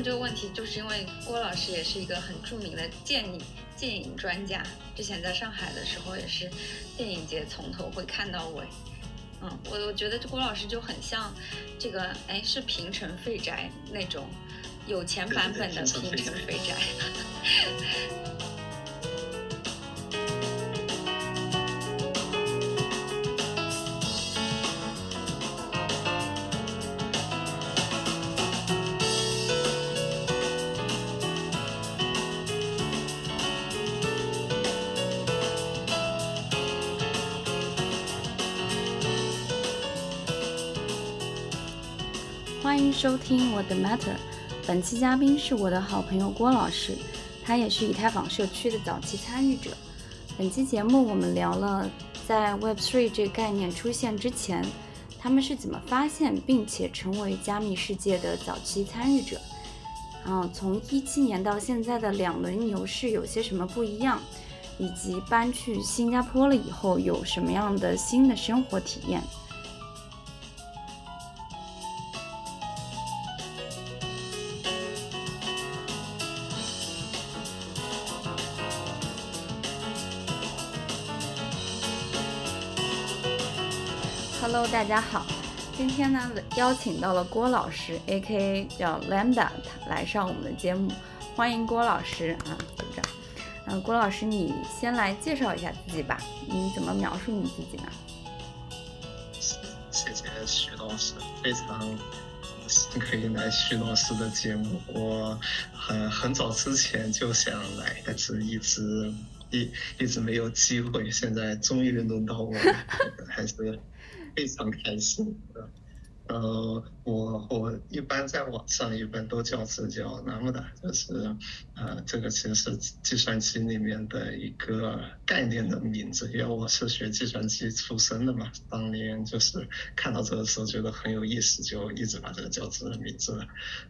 问这个问题，就是因为郭老师也是一个很著名的电影电影专家，之前在上海的时候也是电影节从头会看到尾。嗯，我我觉得这郭老师就很像这个，哎，是平城废宅那种有钱版本的平城废宅。收听我的 Matter，本期嘉宾是我的好朋友郭老师，他也是以太坊社区的早期参与者。本期节目我们聊了在 Web3 这个概念出现之前，他们是怎么发现并且成为加密世界的早期参与者。然后从一七年到现在的两轮牛市有些什么不一样，以及搬去新加坡了以后有什么样的新的生活体验。Hello，大家好，今天呢邀请到了郭老师，A.K.A 叫 Lambda，来上我们的节目，欢迎郭老师啊，鼓掌。嗯，郭老师，你先来介绍一下自己吧，你怎么描述你自己呢？谢谢徐老师，非常荣幸可以来徐老师的节目。我很很早之前就想来，但是一直一一直没有机会，现在终于轮到我了，还是。非常开心嗯。呃，我我一般在网上一般都叫这叫那么的，就是呃，这个其实是计算机里面的一个概念的名字，因为我是学计算机出身的嘛，当年就是看到这个时候觉得很有意思，就一直把这个叫这个名字。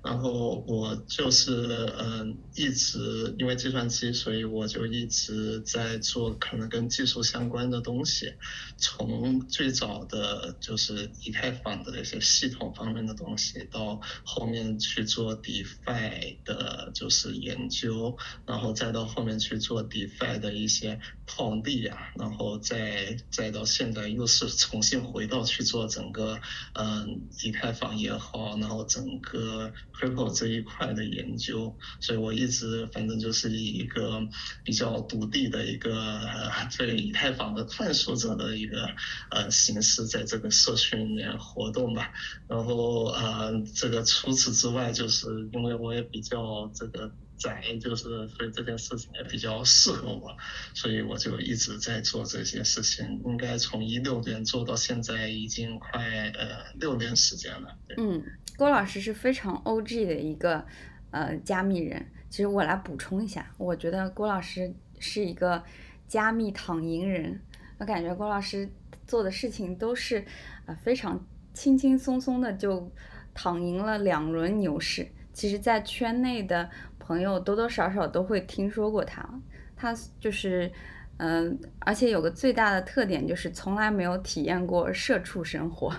然后我就是嗯，一直因为计算机，所以我就一直在做可能跟技术相关的东西，从最早的就是以太坊的那些。系统方面的东西，到后面去做 DeFi 的，就是研究，然后再到后面去做 DeFi 的一些套利啊，然后再再到现在又是重新回到去做整个嗯以太坊也好，然后整个 Crypto 这一块的研究，所以我一直反正就是以一个比较独立的一个对以太坊的探索者的一个呃形式，在这个社区里面活动吧。然后啊，这个除此之外，就是因为我也比较这个宅，就是所以这件事情也比较适合我，所以我就一直在做这些事情。应该从一六年做到现在，已经快呃六年时间了。嗯，郭老师是非常 OG 的一个呃加密人。其实我来补充一下，我觉得郭老师是一个加密躺赢人。我感觉郭老师做的事情都是呃非常。轻轻松松的就躺赢了两轮牛市，其实，在圈内的朋友多多少少都会听说过他。他就是，嗯，而且有个最大的特点就是从来没有体验过社畜生活。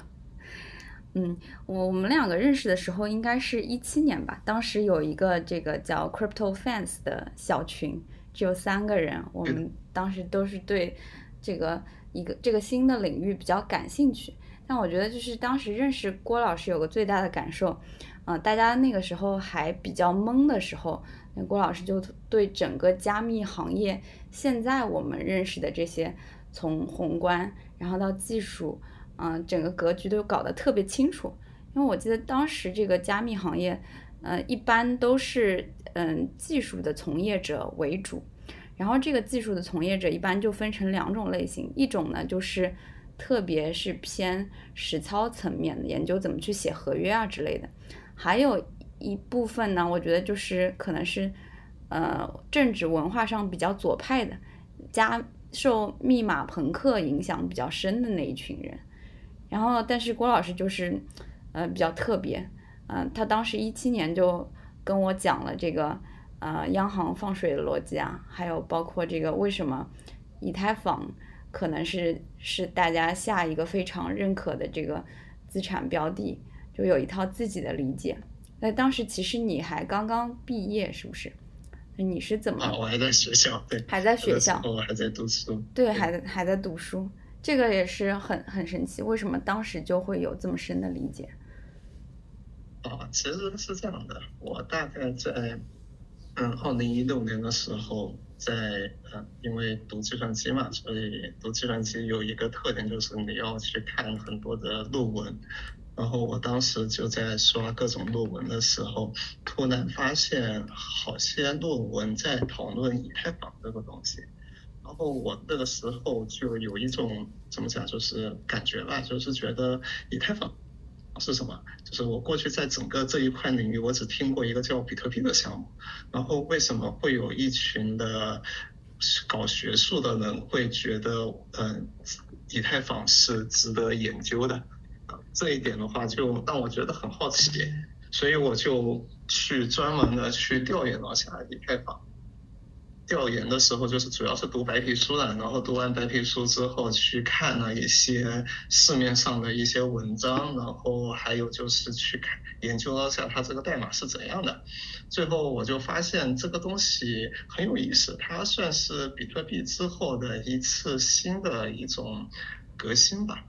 嗯，我我们两个认识的时候应该是一七年吧，当时有一个这个叫 Crypto Fans 的小群，只有三个人，我们 当时都是对这个一个这个新的领域比较感兴趣。但我觉得，就是当时认识郭老师有个最大的感受，嗯，大家那个时候还比较懵的时候，那郭老师就对整个加密行业现在我们认识的这些，从宏观然后到技术，嗯，整个格局都搞得特别清楚。因为我记得当时这个加密行业，呃，一般都是嗯技术的从业者为主，然后这个技术的从业者一般就分成两种类型，一种呢就是。特别是偏实操层面的研究，怎么去写合约啊之类的，还有一部分呢，我觉得就是可能是，呃，政治文化上比较左派的，加受密码朋克影响比较深的那一群人。然后，但是郭老师就是，呃，比较特别，嗯，他当时一七年就跟我讲了这个，呃，央行放水的逻辑啊，还有包括这个为什么以太坊。可能是是大家下一个非常认可的这个资产标的，就有一套自己的理解。那当时其实你还刚刚毕业，是不是？你是怎么？啊，我还在学校，对，还在学校，我还在读书，对，还在还在读书，这个也是很很神奇。为什么当时就会有这么深的理解？啊，其实是这样的，我大概在嗯二零一六年的时候，在嗯因为读计算机嘛，所以读计算机有一个特点就是你要去看很多的论文。然后我当时就在刷各种论文的时候，突然发现好些论文在讨论以太坊这个东西。然后我那个时候就有一种怎么讲，就是感觉吧，就是觉得以太坊是什么？就是我过去在整个这一块领域，我只听过一个叫比特币的项目。然后为什么会有一群的搞学术的人会觉得，嗯，以太坊是值得研究的？这一点的话，就让我觉得很好奇，所以我就去专门的去调研了一下以太坊。调研的时候，就是主要是读白皮书的，然后读完白皮书之后，去看了一些市面上的一些文章，然后还有就是去看研究了下它这个代码是怎样的。最后我就发现这个东西很有意思，它算是比特币之后的一次新的一种革新吧。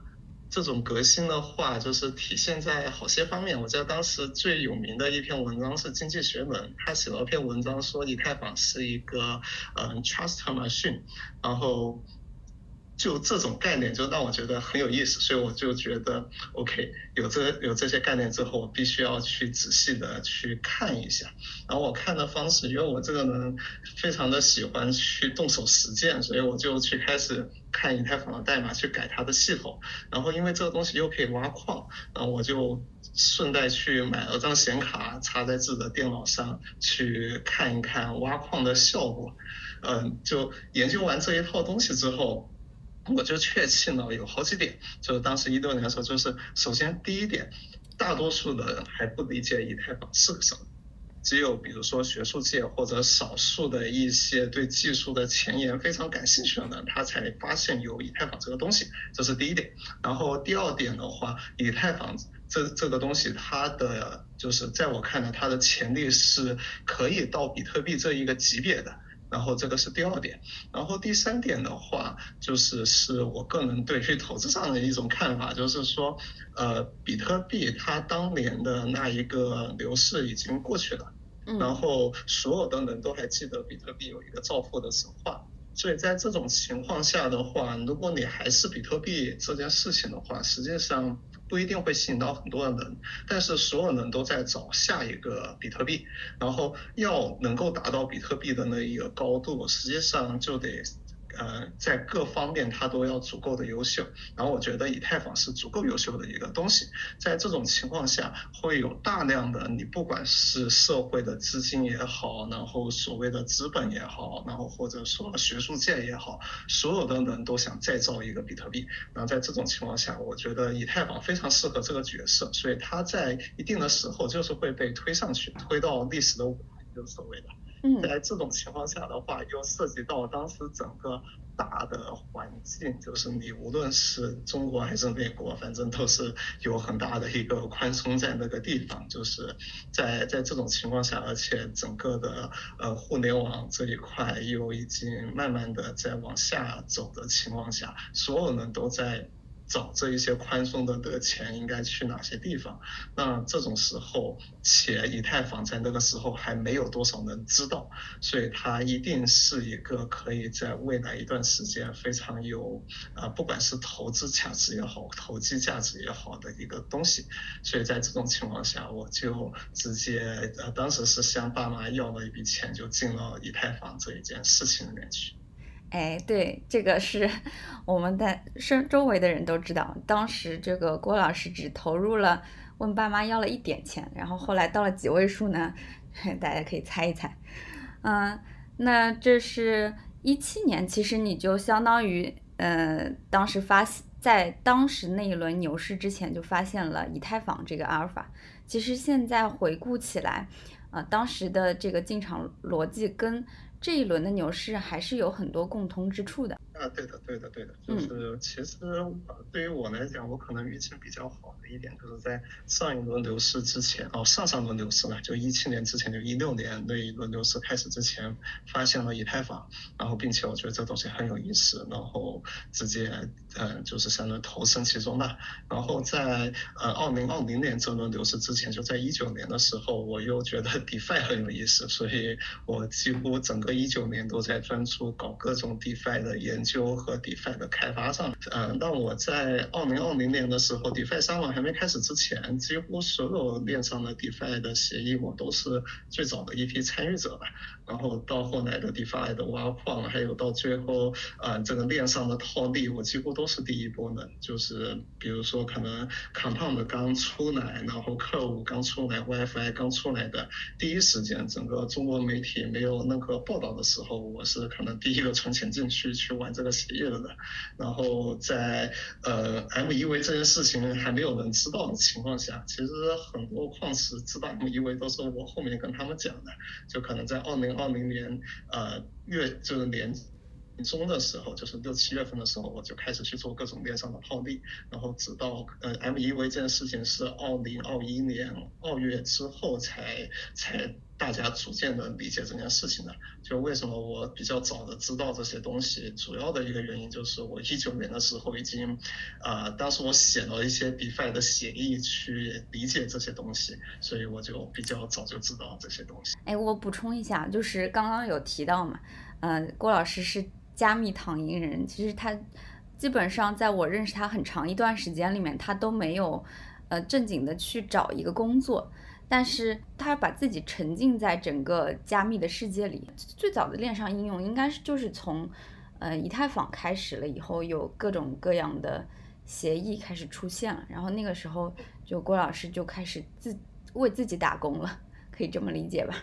这种革新的话，就是体现在好些方面。我记得当时最有名的一篇文章是《经济学人》，他写了一篇文章说以太坊是一个嗯 trust machine，然后。就这种概念，就让我觉得很有意思，所以我就觉得，OK，有这有这些概念之后，我必须要去仔细的去看一下。然后我看的方式，因为我这个人非常的喜欢去动手实践，所以我就去开始看以太坊的代码，去改它的系统。然后因为这个东西又可以挖矿，然后我就顺带去买了张显卡，插在自己的电脑上去看一看挖矿的效果。嗯，就研究完这一套东西之后。我就确信了有好几点，就是当时一六年的时候，就是首先第一点，大多数的人还不理解以太坊是个什么，只有比如说学术界或者少数的一些对技术的前沿非常感兴趣的人，他才发现有以太坊这个东西，这是第一点。然后第二点的话，以太坊这这个东西，它的就是在我看来，它的潜力是可以到比特币这一个级别的。然后这个是第二点，然后第三点的话，就是是我个人对于投资上的一种看法，就是说，呃，比特币它当年的那一个牛市已经过去了，然后所有的人都还记得比特币有一个造富的神话，所以在这种情况下的话，如果你还是比特币这件事情的话，实际上。不一定会吸引到很多的人，但是所有人都在找下一个比特币，然后要能够达到比特币的那一个高度，实际上就得。呃，在各方面它都要足够的优秀，然后我觉得以太坊是足够优秀的一个东西。在这种情况下，会有大量的你不管是社会的资金也好，然后所谓的资本也好，然后或者说学术界也好，所有的人都想再造一个比特币。然后在这种情况下，我觉得以太坊非常适合这个角色，所以它在一定的时候就是会被推上去，推到历史的舞台，就是所谓的。在这种情况下的话，又涉及到当时整个大的环境，就是你无论是中国还是美国，反正都是有很大的一个宽松在那个地方。就是在在这种情况下，而且整个的呃互联网这一块又已经慢慢的在往下走的情况下，所有人都在。找这一些宽松的的钱应该去哪些地方？那这种时候，且以太坊在那个时候还没有多少人知道，所以它一定是一个可以在未来一段时间非常有啊，不管是投资价值也好，投机价值也好的一个东西。所以在这种情况下，我就直接呃，当时是向爸妈要了一笔钱，就进了以太坊这一件事情里面去。哎，对，这个是我们的身周围的人都知道。当时这个郭老师只投入了，问爸妈要了一点钱，然后后来到了几位数呢？大家可以猜一猜。嗯，那这是一七年，其实你就相当于，呃，当时发在当时那一轮牛市之前就发现了以太坊这个阿尔法。其实现在回顾起来，啊，当时的这个进场逻辑跟。这一轮的牛市还是有很多共通之处的。啊，对的，对的，对的，就是其实对于我来讲，我可能运气比较好的一点，就是在上一轮牛市之前，哦，上上轮牛市呢，就一七年之前，就一六年那一轮牛市开始之前，发现了以太坊，然后并且我觉得这东西很有意思，然后直接嗯，就是相当于投身其中了。然后在呃二零二零年这轮牛市之前，就在一九年的时候，我又觉得 DeFi 很有意思，所以我几乎整个一九年都在专注搞各种 DeFi 的研。究和 DeFi 的开发上，嗯，那我在二零二零年的时候，DeFi 三网还没开始之前，几乎所有链上的 DeFi 的协议，我都是最早的一批参与者吧。然后到后来的 DeFi 的挖矿，还有到最后，呃，这个链上的套利，我几乎都是第一波的。就是比如说，可能 Compound 刚出来，然后 c 五刚出来，YFI 刚出来的第一时间，整个中国媒体没有任何报道的时候，我是可能第一个存钱进去去玩这个协议的。然后在呃 MEV 这件事情还没有人知道的情况下，其实很多矿池知道 MEV 都是我后面跟他们讲的，就可能在二零。二零年呃月就是年中的时候，就是六七月份的时候，我就开始去做各种链上的套利，然后直到呃 MEV 这件事情是二零二一年二月之后才才。大家逐渐的理解这件事情的，就为什么我比较早的知道这些东西，主要的一个原因就是我一九年的时候已经，呃，当时我写了一些 DeFi 的协议去理解这些东西，所以我就比较早就知道这些东西。哎，我补充一下，就是刚刚有提到嘛，呃，郭老师是加密躺赢人，其实他基本上在我认识他很长一段时间里面，他都没有呃正经的去找一个工作。但是他把自己沉浸在整个加密的世界里，最早的链上应用应该是就是从，呃，以太坊开始了以后，有各种各样的协议开始出现了，然后那个时候就郭老师就开始自为自己打工了，可以这么理解吧？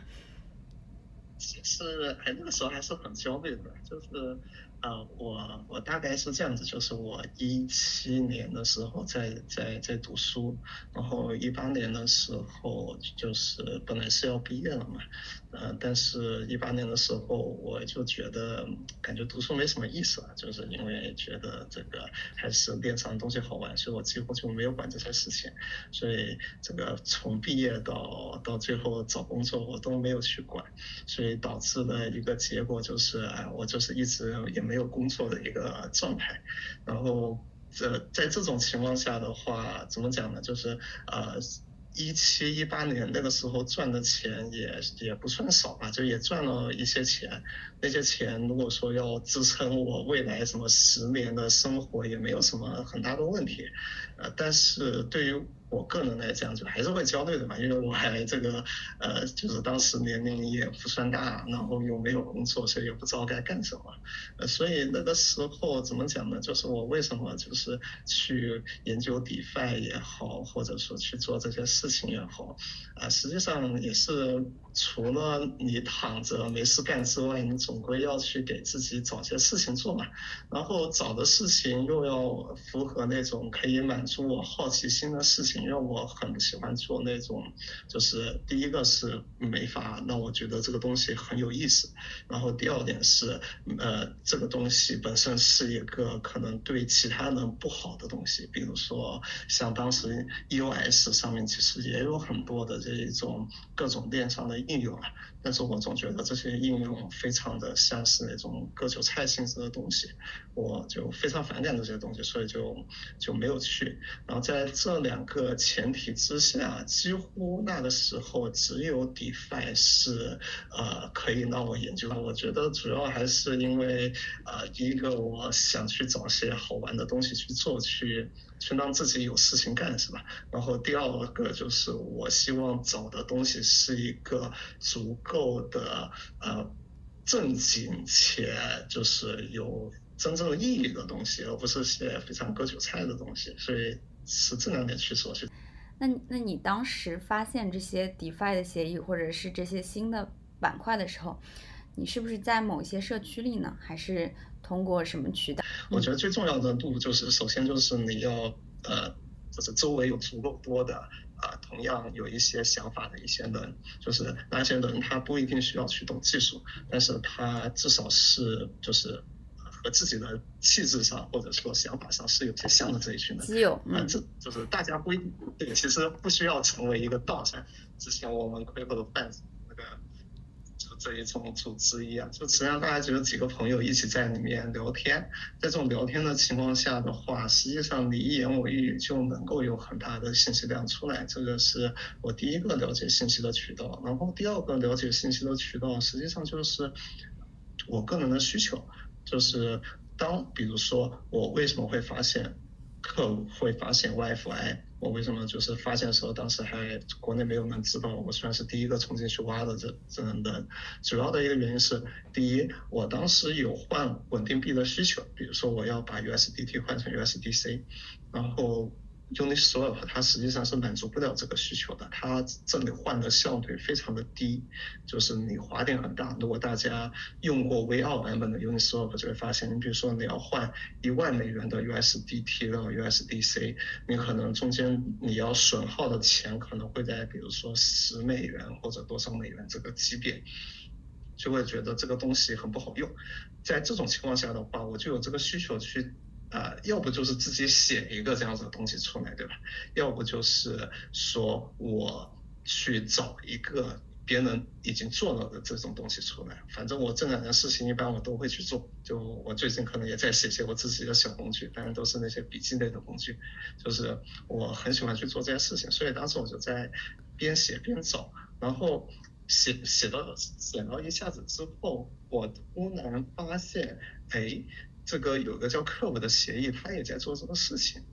是，哎，那个时候还是很焦虑的，就是。呃，我我大概是这样子，就是我一七年的时候在在在读书，然后一八年的时候就是本来是要毕业了嘛。呃，但是一八年的时候，我就觉得感觉读书没什么意思了，就是因为觉得这个还是链上东西好玩，所以我几乎就没有管这些事情。所以这个从毕业到到最后找工作，我都没有去管，所以导致的一个结果就是，哎，我就是一直也没有工作的一个状态。然后这在这种情况下的话，怎么讲呢？就是呃。一七一八年那个时候赚的钱也也不算少吧，就也赚了一些钱。那些钱如果说要支撑我未来什么十年的生活，也没有什么很大的问题。呃，但是对于我个人来讲，就还是会焦虑的嘛，因为我还这个呃，就是当时年龄也不算大，然后又没有工作，所以也不知道该干什么。呃，所以那个时候怎么讲呢？就是我为什么就是去研究 DeFi 也好，或者说去做这些事情也好，啊，实际上也是。除了你躺着没事干之外，你总归要去给自己找些事情做嘛。然后找的事情又要符合那种可以满足我好奇心的事情，因为我很喜欢做那种，就是第一个是没法那我觉得这个东西很有意思，然后第二点是，呃，这个东西本身是一个可能对其他人不好的东西，比如说像当时 EOS 上面其实也有很多的这一种各种电商的。应用啊，但是我总觉得这些应用非常的像是那种割韭菜性质的东西，我就非常反感这些东西，所以就就没有去。然后在这两个前提之下，几乎那个时候只有 DeFi 是呃可以让我研究。我觉得主要还是因为呃第一个我想去找些好玩的东西去做去。去让自己有事情干是吧？然后第二个就是我希望找的东西是一个足够的呃正经且就是有真正意义的东西，而不是些非常割韭菜的东西。所以是这两点去说去。那那你当时发现这些 DeFi 的协议或者是这些新的板块的时候，你是不是在某些社区里呢？还是？通过什么渠道？我觉得最重要的路就是，首先就是你要呃，就是周围有足够多的啊，同样有一些想法的一些人，就是那些人他不一定需要去懂技术，但是他至少是就是和自己的气质上或者说想法上是有些像的这一群人。基友，啊，嗯，这就是大家不一定对，其实不需要成为一个道上。之前我们 Quick 的 fans 那个就这一种组织一样，就实际上大家只有几个朋友一起在里面聊天，在这种聊天的情况下的话，实际上你一言我一语就能够有很大的信息量出来，这个是我第一个了解信息的渠道。然后第二个了解信息的渠道，实际上就是我个人的需求，就是当比如说我为什么会发现客户会发现 WiFi，我为什么就是发现的时候，当时还国内没有人知道，我算是第一个冲进去挖的这这样的。主要的一个原因是，第一，我当时有换稳定币的需求，比如说我要把 USDT 换成 USDC，然后 Uniswap 它实际上是满足不了这个需求的，它这里换的效率非常的低，就是你滑点很大。如果大家用过 V 二版本的 Uniswap，就会发现，你比如说你要换一万美元的 USDT 到 USDC，你可能中间你要损耗的钱可能会在比如说十美元或者多少美元这个级别，就会觉得这个东西很不好用。在这种情况下的话，我就有这个需求去。呃，要不就是自己写一个这样子的东西出来，对吧？要不就是说我去找一个别人已经做了的这种东西出来。反正我这两件事情一般我都会去做。就我最近可能也在写写我自己的小工具，当然都是那些笔记类的工具。就是我很喜欢去做这些事情，所以当时我就在边写边找，然后写写到写到一下子之后，我突然发现，哎。这个有个叫 Curve 的协议，他也在做这个事情，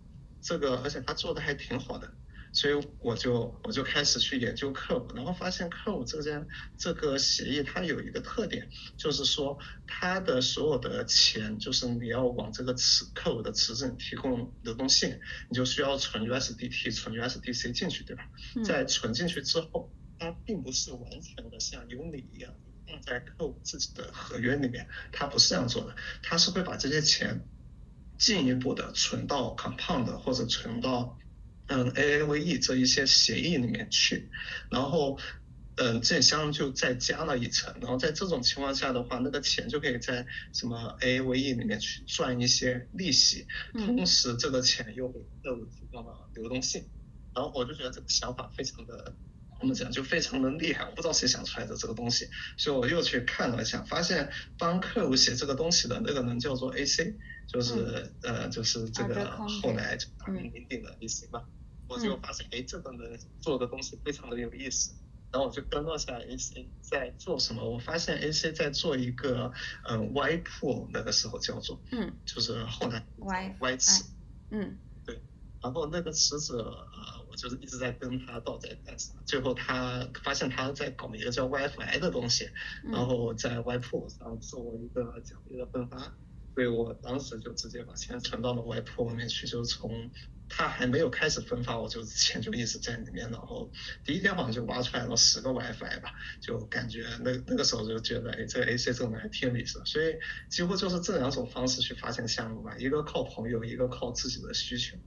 这个而且他做的还挺好的，所以我就我就开始去研究 Curve，然后发现 Curve 这件这个协议它有一个特点，就是说它的所有的钱，就是你要往这个池 Curve 的池子提供流动性，你就需要存 USDT、存 USDC 进去，对吧？在存进去之后，它并不是完全的像 Uni 一样。放在客户自己的合约里面，他不是这样做的，他是会把这些钱进一步的存到 Compound 或者存到嗯 AAVE 这一些协议里面去，然后嗯这相就再加了一层，然后在这种情况下的话，那个钱就可以在什么 AAVE 里面去赚一些利息，同时这个钱又给客户提供了流动性，然后我就觉得这个想法非常的。我们讲就非常的厉害，我不知道谁想出来的这个东西，所以我又去看了一下，发现帮客户写这个东西的那个人叫做 AC，就是呃就是这个后来大名鼎鼎的 AC 嘛，我就发现哎这个人做的东西非常的有意思，然后我就跟了下 AC 在做什么，我发现 AC 在做一个嗯 Y pool 那个时候叫做，嗯，就是后来 Y Y 池，嗯，对，然后那个池子呃。就是一直在跟他倒在干啥，最后他发现他在搞一个叫 WiFi 的东西，然后在 Y Pool 上做一个奖励的分发，所以我当时就直接把钱存到了 Y Pool 里面去，就从他还没有开始分发，我就钱就一直在里面，然后第一天好像就挖出来了十个 WiFi 吧，就感觉那那个时候就觉得，哎，这个 AC 这个人还挺有意思，所以几乎就是这两种方式去发现项目吧，一个靠朋友，一个靠自己的需求。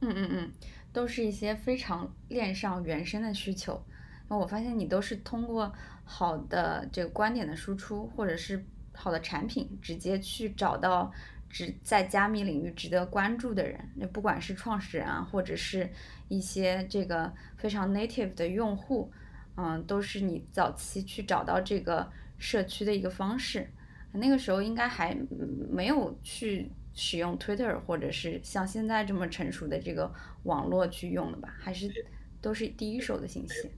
嗯嗯嗯。都是一些非常链上原生的需求，那我发现你都是通过好的这个观点的输出，或者是好的产品，直接去找到值在加密领域值得关注的人，那不管是创始人啊，或者是一些这个非常 native 的用户，嗯，都是你早期去找到这个社区的一个方式。那个时候应该还没有去。使用 Twitter 或者是像现在这么成熟的这个网络去用的吧，还是都是第一手的信息。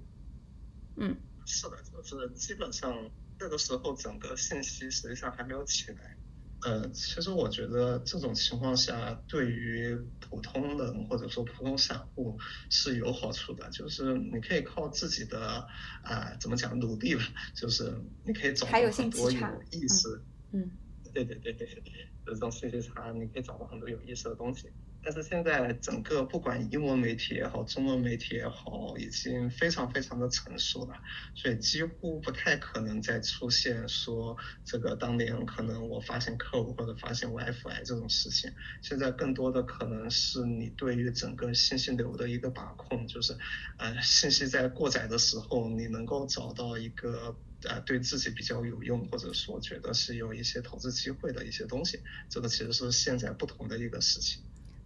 嗯，是的，就是基本上那个时候整个信息实际上还没有起来。呃，其实我觉得这种情况下对于普通人或者说普通散户是有好处的，就是你可以靠自己的啊怎么讲努力吧，就是你可以找到很多有意思。嗯。对对对对对。这种信息差，你可以找到很多有意思的东西。但是现在整个不管英文媒体也好，中文媒体也好，已经非常非常的成熟了，所以几乎不太可能再出现说这个当年可能我发现客户或者发现 WiFi 这种事情。现在更多的可能是你对于整个信息流的一个把控，就是呃信息在过载的时候，你能够找到一个啊对自己比较有用，或者说觉得是有一些投资机会的一些东西。这个其实是现在不同的一个事情。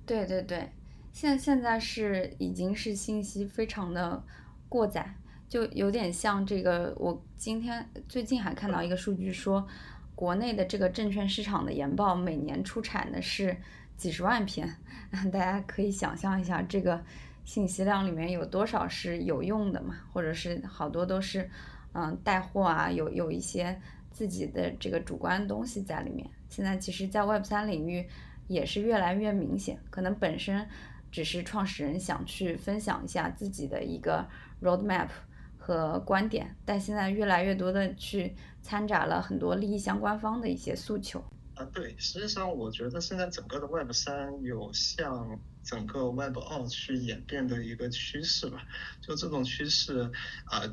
对对对，现现在是已经是信息非常的过载，就有点像这个。我今天最近还看到一个数据说，国内的这个证券市场的研报每年出产的是几十万篇，大家可以想象一下这个信息量里面有多少是有用的嘛，或者是好多都是嗯带货啊，有有一些自己的这个主观东西在里面。现在其实，在 Web 三领域。也是越来越明显，可能本身只是创始人想去分享一下自己的一个 roadmap 和观点，但现在越来越多的去掺杂了很多利益相关方的一些诉求。啊，对，实际上我觉得现在整个的 Web 三有向整个 Web 二去演变的一个趋势吧，就这种趋势啊。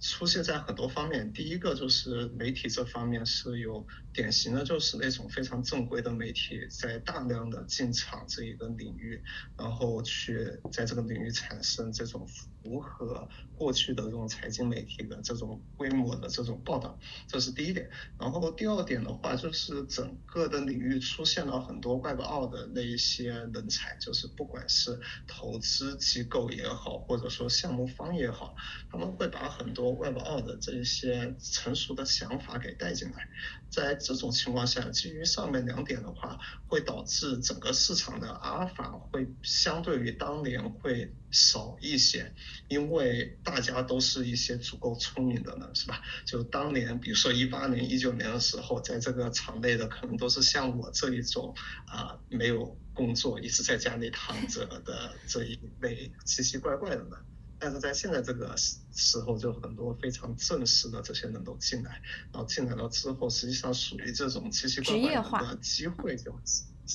出现在很多方面，第一个就是媒体这方面是有典型的，就是那种非常正规的媒体在大量的进场这一个领域，然后去在这个领域产生这种。符合过去的这种财经媒体的这种规模的这种报道，这是第一点。然后第二点的话，就是整个的领域出现了很多 Web 二的那一些人才，就是不管是投资机构也好，或者说项目方也好，他们会把很多 Web 二的这一些成熟的想法给带进来。在这种情况下，基于上面两点的话，会导致整个市场的阿尔法会相对于当年会少一些，因为大家都是一些足够聪明的人，是吧？就当年，比如说一八年、一九年的时候，在这个场内的可能都是像我这一种啊，没有工作，一直在家里躺着的这一类奇奇怪怪的人。但是在现在这个时时候，就很多非常正式的这些人都进来，然后进来了之后，实际上属于这种奇奇怪怪的机会就，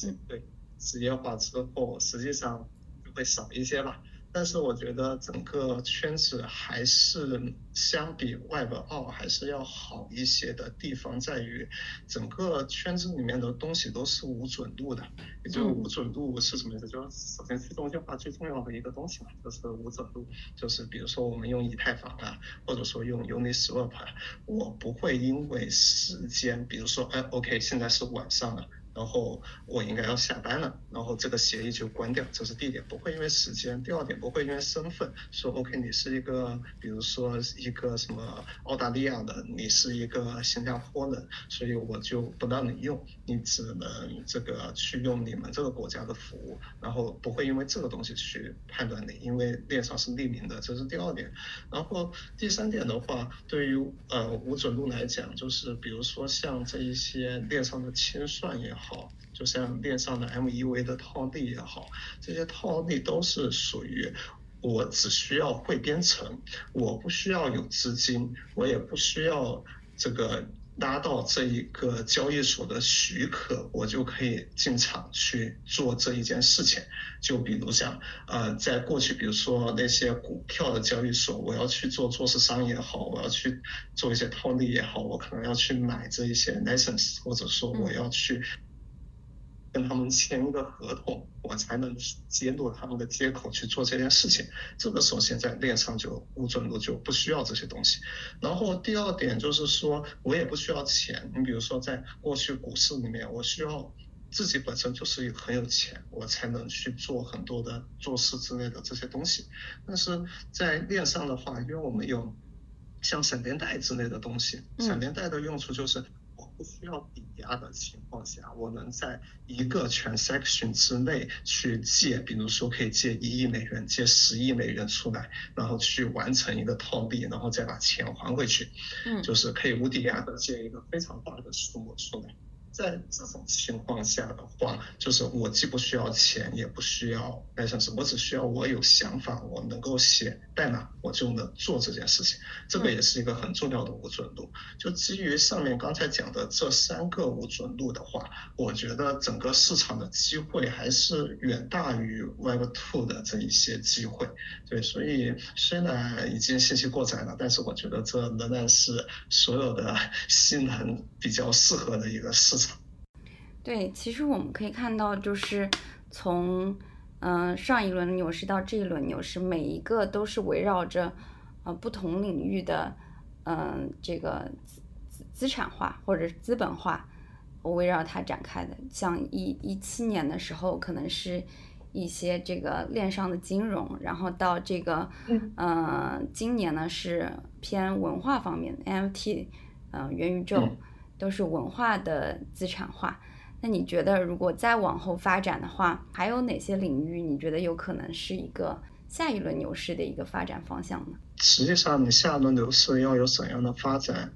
嗯，对，职业化之后，实际上就会少一些吧。但是我觉得整个圈子还是相比 Web 二还是要好一些的地方在于，整个圈子里面的东西都是无准度的。也就是无准度是什么意思？就是首先去中心化最重要的一个东西嘛，就是无准度。就是比如说我们用以太坊啊，或者说用 Uniswap，我不会因为时间，比如说哎，OK，现在是晚上了。然后我应该要下班了，然后这个协议就关掉，这是第一点，不会因为时间；第二点，不会因为身份，说 OK，你是一个，比如说一个什么澳大利亚的，你是一个新加坡人，所以我就不让你用，你只能这个去用你们这个国家的服务，然后不会因为这个东西去判断你，因为链上是匿名的，这是第二点。然后第三点的话，对于呃无准入来讲，就是比如说像这一些链上的清算也好。好，就像链上的 MEV 的套利也好，这些套利都是属于我只需要会编程，我不需要有资金，我也不需要这个拉到这一个交易所的许可，我就可以进场去做这一件事情。就比如像呃，在过去，比如说那些股票的交易所，我要去做做市商也好，我要去做一些套利也好，我可能要去买这一些 license，或者说我要去。跟他们签一个合同，我才能接入他们的接口去做这件事情。这个时候，现在链上就无准入就不需要这些东西。然后第二点就是说，我也不需要钱。你比如说，在过去股市里面，我需要自己本身就是很有钱，我才能去做很多的做事之类的这些东西。但是在链上的话，因为我们有像闪电贷之类的东西，闪电贷的用处就是。不需要抵押的情况下，我能在一个 transaction 之内去借，比如说可以借一亿美元，借十亿美元出来，然后去完成一个套利，然后再把钱还回去，嗯，就是可以无抵押的借一个非常大的数目出来。在这种情况下的话，就是我既不需要钱，也不需要来生 e 我只需要我有想法，我能够写代码，我就能做这件事情。这个也是一个很重要的无准度。就基于上面刚才讲的这三个无准度的话，我觉得整个市场的机会还是远大于 Web Two 的这一些机会。对，所以虽然已经信息过载了，但是我觉得这仍然是所有的新人比较适合的一个市场。对，其实我们可以看到，就是从嗯上一轮牛市到这一轮牛市，每一个都是围绕着呃不同领域的嗯，这个资资资产化或者资本化，围绕它展开的。像一一七年的时候，可能是一些这个链上的金融，然后到这个，嗯，今年呢是偏文化方面的 NFT，嗯，元宇宙都是文化的资产化。那你觉得，如果再往后发展的话，还有哪些领域你觉得有可能是一个下一轮牛市的一个发展方向呢？实际上，你下一轮牛市要有怎样的发展，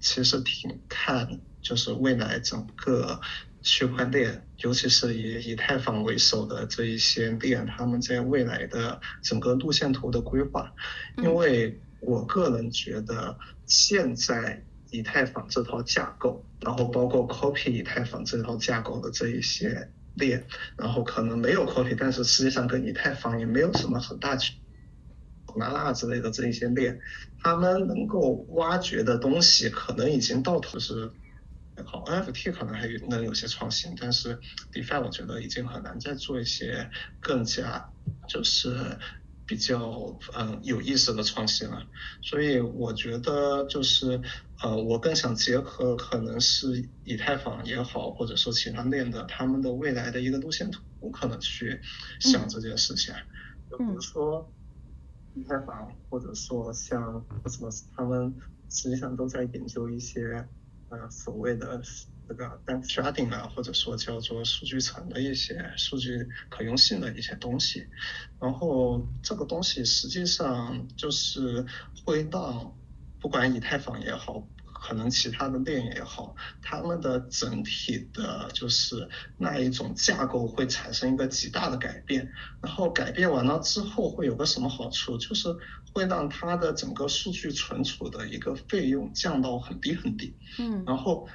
其实挺看就是未来整个区块链，尤其是以以太坊为首的这一些链，他们在未来的整个路线图的规划。因为我个人觉得现在。以太坊这套架构，然后包括 copy 以太坊这套架构的这一些链，然后可能没有 copy，但是实际上跟以太坊也没有什么很大区别，拉拉之类的这一些链，他们能够挖掘的东西可能已经到头是，好 NFT 可能还能有些创新，但是 DeFi 我觉得已经很难再做一些更加就是。比较嗯有意思的创新了，所以我觉得就是呃我更想结合可能是以太坊也好，或者说其他链的他们的未来的一个路线图，可能去想这件事情。就比如说以太坊，或者说像什么他们实际上都在研究一些呃所谓的。这个 bank sharding 啊，或者说叫做数据层的一些数据可用性的一些东西，然后这个东西实际上就是会让不管以太坊也好，可能其他的链也好，他们的整体的就是那一种架构会产生一个极大的改变，然后改变完了之后会有个什么好处，就是会让它的整个数据存储的一个费用降到很低很低，嗯，然后。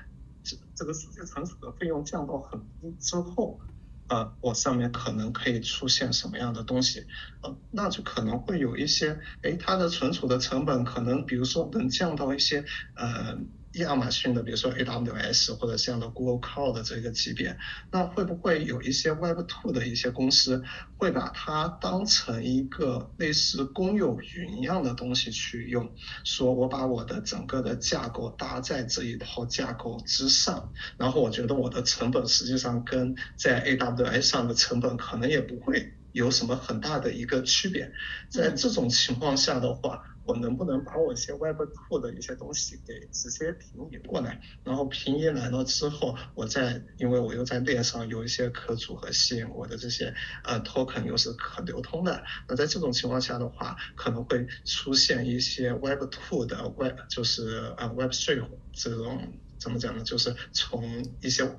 这个数据存储的费用降到很低之后，呃，我上面可能可以出现什么样的东西？呃，那就可能会有一些，哎，它的存储的成本可能，比如说能降到一些，呃。亚马逊的，比如说 AWS 或者像的 Google Cloud 的这个级别，那会不会有一些 Web Two 的一些公司会把它当成一个类似公有云一样的东西去用？说我把我的整个的架构搭在这一套架构之上，然后我觉得我的成本实际上跟在 AWS 上的成本可能也不会有什么很大的一个区别。在这种情况下的话。我能不能把我一些 Web3 的一些东西给直接平移过来？然后平移来了之后，我再因为我又在链上有一些可组合性，我的这些呃 Token 又是可流通的。那在这种情况下的话，可能会出现一些 Web Two 的 Web 就是呃 Web Three 这种怎么讲呢？就是从一些。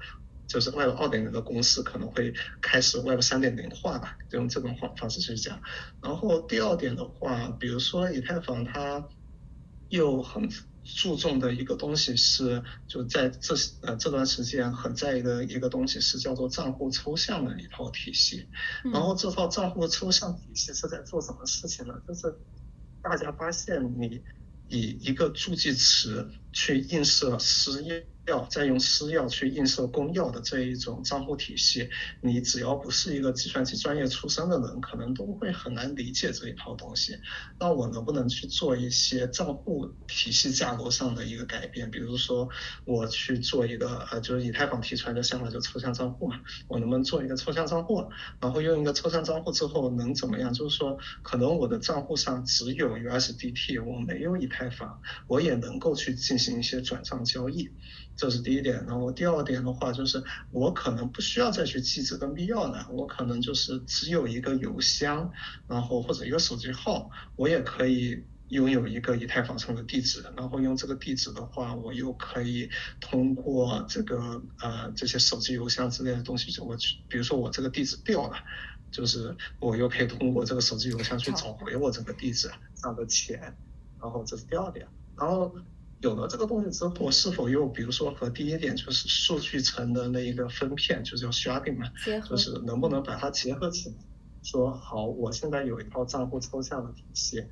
就是 Web 二点零的公司可能会开始 Web 三点零化吧，就用这种方方式去讲。然后第二点的话，比如说以太坊，它又很注重的一个东西是，就在这呃这段时间很在意的一个东西是叫做账户抽象的一套体系。然后这套账户抽象体系是在做什么事情呢？就是大家发现你以一个助记词去映射私钥。要再用私钥去映射公钥的这一种账户体系，你只要不是一个计算机专业出身的人，可能都会很难理解这一套东西。那我能不能去做一些账户体系架构上的一个改变？比如说，我去做一个呃，就是以太坊提出来的想法，就抽象账户嘛。我能不能做一个抽象账户？然后用一个抽象账户之后能怎么样？就是说，可能我的账户上只有 USDT，我没有以太坊，我也能够去进行一些转账交易。这是第一点，然后第二点的话，就是我可能不需要再去记这个密钥了，我可能就是只有一个邮箱，然后或者一个手机号，我也可以拥有一个以太坊上的地址，然后用这个地址的话，我又可以通过这个呃这些手机邮箱之类的东西，就我去，比如说我这个地址掉了，就是我又可以通过这个手机邮箱去找回我这个地址上的钱，然后这是第二点，然后。有了这个东西之后，是否又比如说和第一点就是数据层的那一个分片，就叫 sharding 嘛，就是能不能把它结合起来？说好，我现在有一套账户抽象的体系，呃，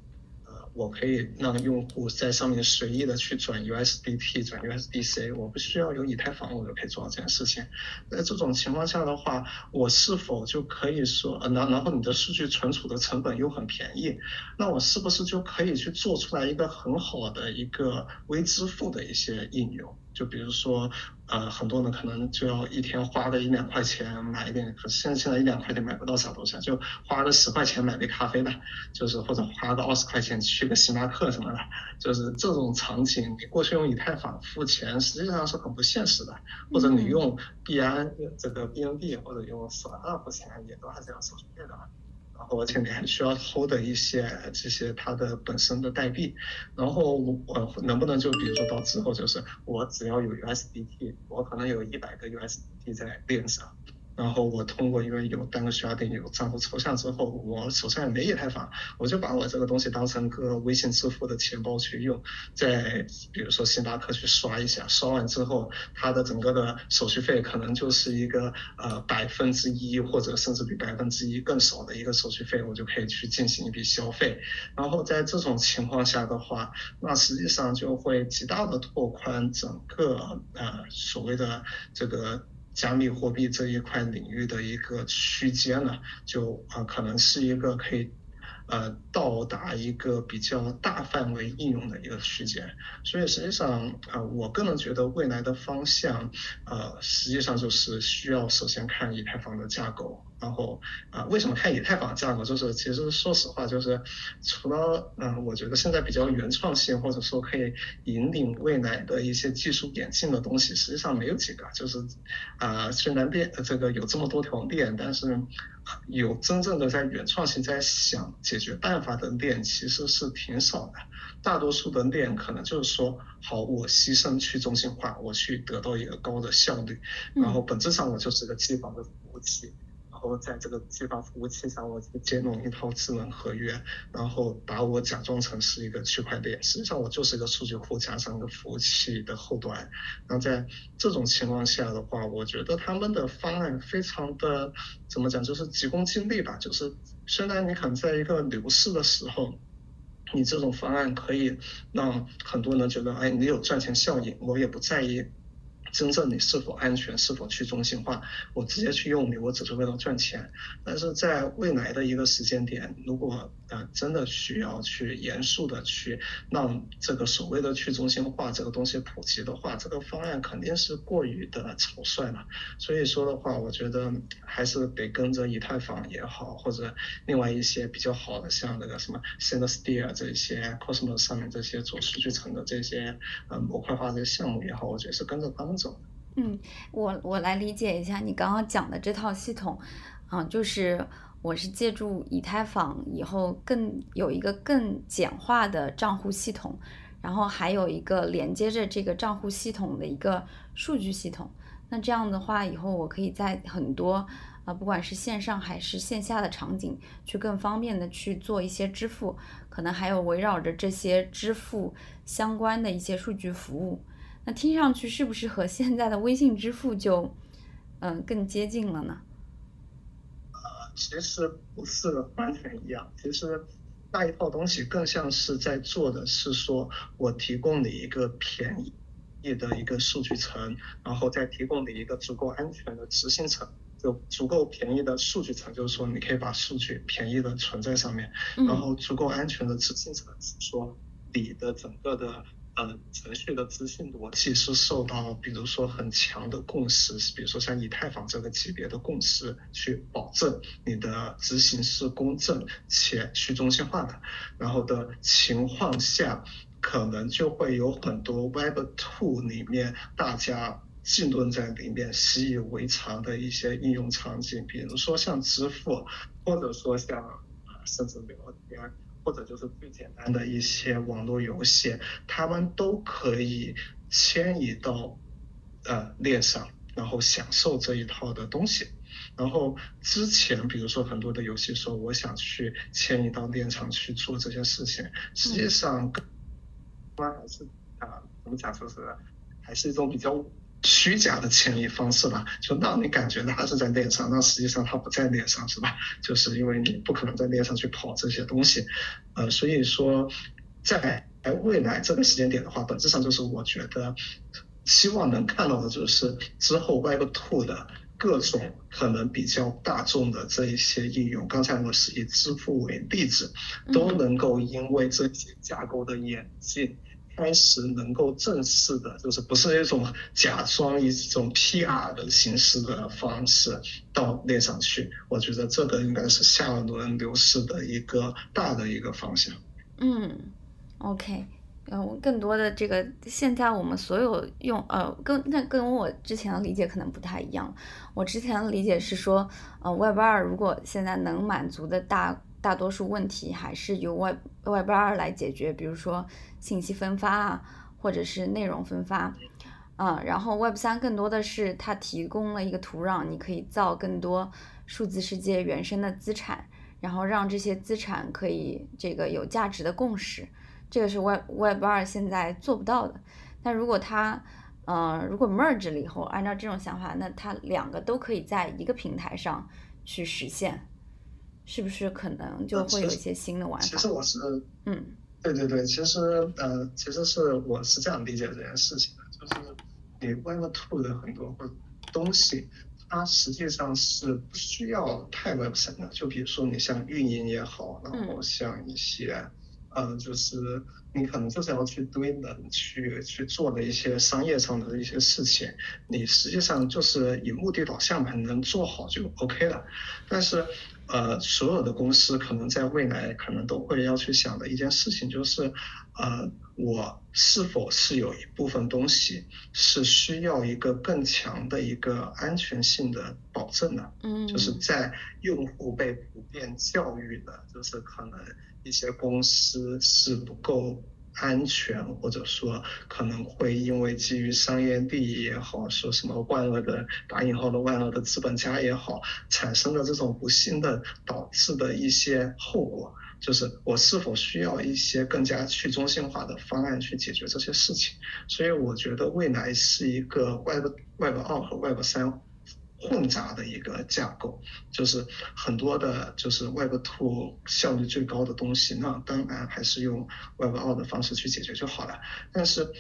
我可以让用户在上面随意的去转 USDT、转 USDC，我不需要有以太坊，我就可以做到这件事情。在这种情况下的话，我是否就可以说，然然后你的数据存储的成本又很便宜，那我是不是就可以去做出来一个很好的一个微支付的一些应用？就比如说，呃，很多呢可能就要一天花个一两块钱买一点，可是现在现在一两块钱买不到啥东西，就花个十块钱买杯咖啡吧，就是或者花个二十块钱去个星巴克什么的，就是这种场景，你过去用以太坊付钱实际上是很不现实的，或者你用币安这个 BNB 或者用索拉纳付钱，也都还是要手续费的。然后我前面还需要 hold 一些这些它的本身的代币，然后我能不能就比如说到之后就是我只要有 USDT，我可能有一百个 USDT 在链上。然后我通过一个有单个需要点有账户抽象之后，我手上也没以太坊，我就把我这个东西当成个微信支付的钱包去用，在比如说星巴克去刷一下，刷完之后，它的整个的手续费可能就是一个呃百分之一或者甚至比百分之一更少的一个手续费，我就可以去进行一笔消费。然后在这种情况下的话，那实际上就会极大的拓宽整个呃所谓的这个。加密货币这一块领域的一个区间呢，就啊可能是一个可以，呃到达一个比较大范围应用的一个区间，所以实际上啊我个人觉得未来的方向，呃实际上就是需要首先看以太坊的架构。然后啊，为什么看以太坊价格？就是其实说实话，就是除了嗯，我觉得现在比较原创性或者说可以引领未来的一些技术演进的东西，实际上没有几个。就是啊，虽然链这个有这么多条链，但是有真正的在原创性在想解决办法的链其实是挺少的。大多数的链可能就是说，好，我牺牲去中心化，我去得到一个高的效率，然后本质上我就是个机房的服务器。然然后在这个机房服务器上，我去接弄一套智能合约，然后把我假装成是一个区块链，实际上我就是一个数据库加上一个服务器的后端。那在这种情况下的话，我觉得他们的方案非常的怎么讲，就是急功近利吧。就是虽然你可能在一个牛市的时候，你这种方案可以让很多人觉得，哎，你有赚钱效应，我也不在意。真正你是否安全，是否去中心化？我直接去用你，我只是为了赚钱。但是在未来的一个时间点，如果呃真的需要去严肃的去让这个所谓的去中心化这个东西普及的话，这个方案肯定是过于的草率了。所以说的话，我觉得还是得跟着以太坊也好，或者另外一些比较好的，像那个什么 s e n d s t e e r 这些 Cosmos 上面这些做数据层的这些呃模块化的项目也好，我觉得是跟着他们。嗯，我我来理解一下你刚刚讲的这套系统，啊，就是我是借助以太坊以后更有一个更简化的账户系统，然后还有一个连接着这个账户系统的一个数据系统。那这样的话，以后我可以在很多啊，不管是线上还是线下的场景，去更方便的去做一些支付，可能还有围绕着这些支付相关的一些数据服务。那听上去是不是和现在的微信支付就，嗯，更接近了呢？呃，其实不是完全一样。其实那一套东西更像是在做的是说，我提供你一个便宜的一个数据层，然后再提供你一个足够安全的执行层。就足够便宜的数据层，就是说你可以把数据便宜的存在上面，然后足够安全的执行层，是说你的整个的。呃，程序的资讯逻辑是受到，比如说很强的共识，比如说像以太坊这个级别的共识，去保证你的执行是公正且去中心化的，然后的情况下，可能就会有很多 Web Two 里面大家浸润在里面习以为常的一些应用场景，比如说像支付，或者说像啊，甚至聊天。或者就是最简单的一些网络游戏，他们都可以迁移到呃链上，然后享受这一套的东西。然后之前比如说很多的游戏说我想去迁移到链上去做这些事情，实际上，还是啊怎么讲说是还是一种比较。虚假的迁移方式吧，就让你感觉它是在链上，但实际上它不在链上，是吧？就是因为你不可能在链上去跑这些东西，呃，所以说，在未来这个时间点的话，本质上就是我觉得希望能看到的就是之后 Web Two 的各种可能比较大众的这一些应用。刚才我是以支付为例子，都能够因为这些架构的演进。开始能够正式的，就是不是那种假装一种 PR 的形式的方式到链上去，我觉得这个应该是下一轮牛市的一个大的一个方向。嗯，OK，嗯，更多的这个现在我们所有用呃，跟那跟我之前的理解可能不太一样。我之前的理解是说，呃，Web 二如果现在能满足的大。大多数问题还是由 Web Web 二来解决，比如说信息分发啊，或者是内容分发，嗯，然后 Web 三更多的是它提供了一个土壤，你可以造更多数字世界原生的资产，然后让这些资产可以这个有价值的共识，这个是 Web Web 二现在做不到的。那如果它，嗯，如果 merge 了以后，按照这种想法，那它两个都可以在一个平台上去实现。是不是可能就会有一些新的玩法？其实我是，嗯，对对对，其实呃，其实是我是这样理解这件事情的，就是你 Web Two 的很多或东西，它实际上是不需要太 Web 三的。就比如说你像运营也好，然后像一些，呃，就是你可能就是要去堆人去去做的一些商业上的一些事情，你实际上就是以目的导向嘛，能做好就 OK 了。但是。呃，所有的公司可能在未来可能都会要去想的一件事情就是，呃，我是否是有一部分东西是需要一个更强的一个安全性的保证的？嗯，就是在用户被普遍教育的，就是可能一些公司是不够。安全，或者说可能会因为基于商业利益也好，说什么万恶的打引号的万恶的资本家也好，产生的这种不幸的导致的一些后果，就是我是否需要一些更加去中心化的方案去解决这些事情？所以我觉得未来是一个 Web Web 二和 Web 三。混杂的一个架构，就是很多的，就是 Web Two 效率最高的东西，那当然还是用 Web 二的方式去解决就好了。但是。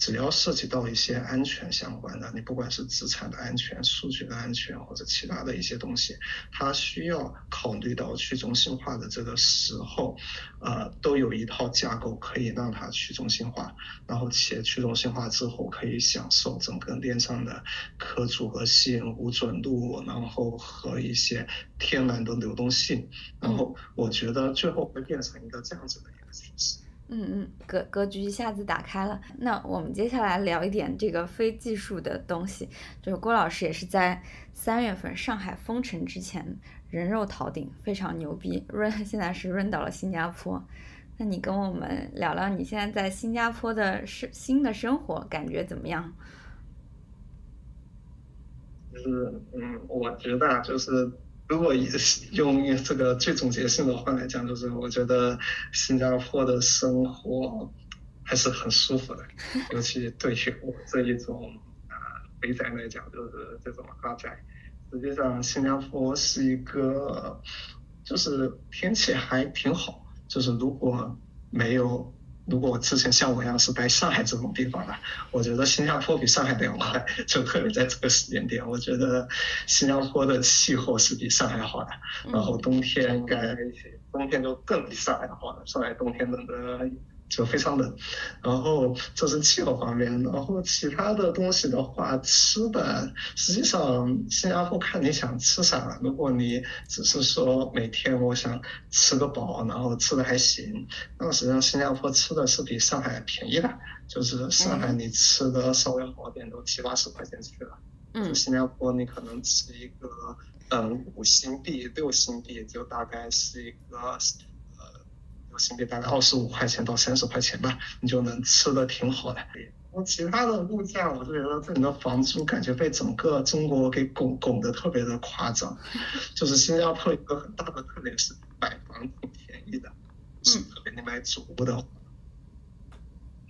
只要涉及到一些安全相关的，你不管是资产的安全、数据的安全或者其他的一些东西，它需要考虑到去中心化的这个时候，呃，都有一套架构可以让它去中心化，然后且去中心化之后可以享受整个链上的可组合性、无准度，然后和一些天然的流动性，然后我觉得最后会变成一个这样子的一个形式。嗯嗯，格格局一下子打开了。那我们接下来聊一点这个非技术的东西，就是郭老师也是在三月份上海封城之前人肉逃顶，非常牛逼，润现在是润到了新加坡。那你跟我们聊聊你现在在新加坡的生新的生活感觉怎么样？就是嗯，我觉得就是。如果用这个最总结性的话来讲，就是我觉得新加坡的生活还是很舒服的，尤其对于我这一种啊肥宅来讲，就是这种阿宅。实际上，新加坡是一个，就是天气还挺好，就是如果没有。如果我之前像我一样是在上海这种地方的，我觉得新加坡比上海凉快，就特别在这个时间点，我觉得新加坡的气候是比上海好的，然后冬天应该冬天就更比上海好了，上海冬天冷的。就非常冷，然后这是气候方面，然后其他的东西的话，吃的实际上新加坡看你想吃啥。如果你只是说每天我想吃个饱，然后吃的还行，那实际上新加坡吃的是比上海便宜的，就是上海你吃的稍微好点都七八十块钱去了，嗯，新加坡你可能吃一个嗯五星币六星币就大概是一个。新币大概二十五块钱到三十块钱吧，你就能吃的挺好的。我其他的物价，我就觉得这里的房租感觉被整个中国给拱拱的特别的夸张。就是新加坡一个很大的特点是买房挺便宜的，是特别你买主屋的话，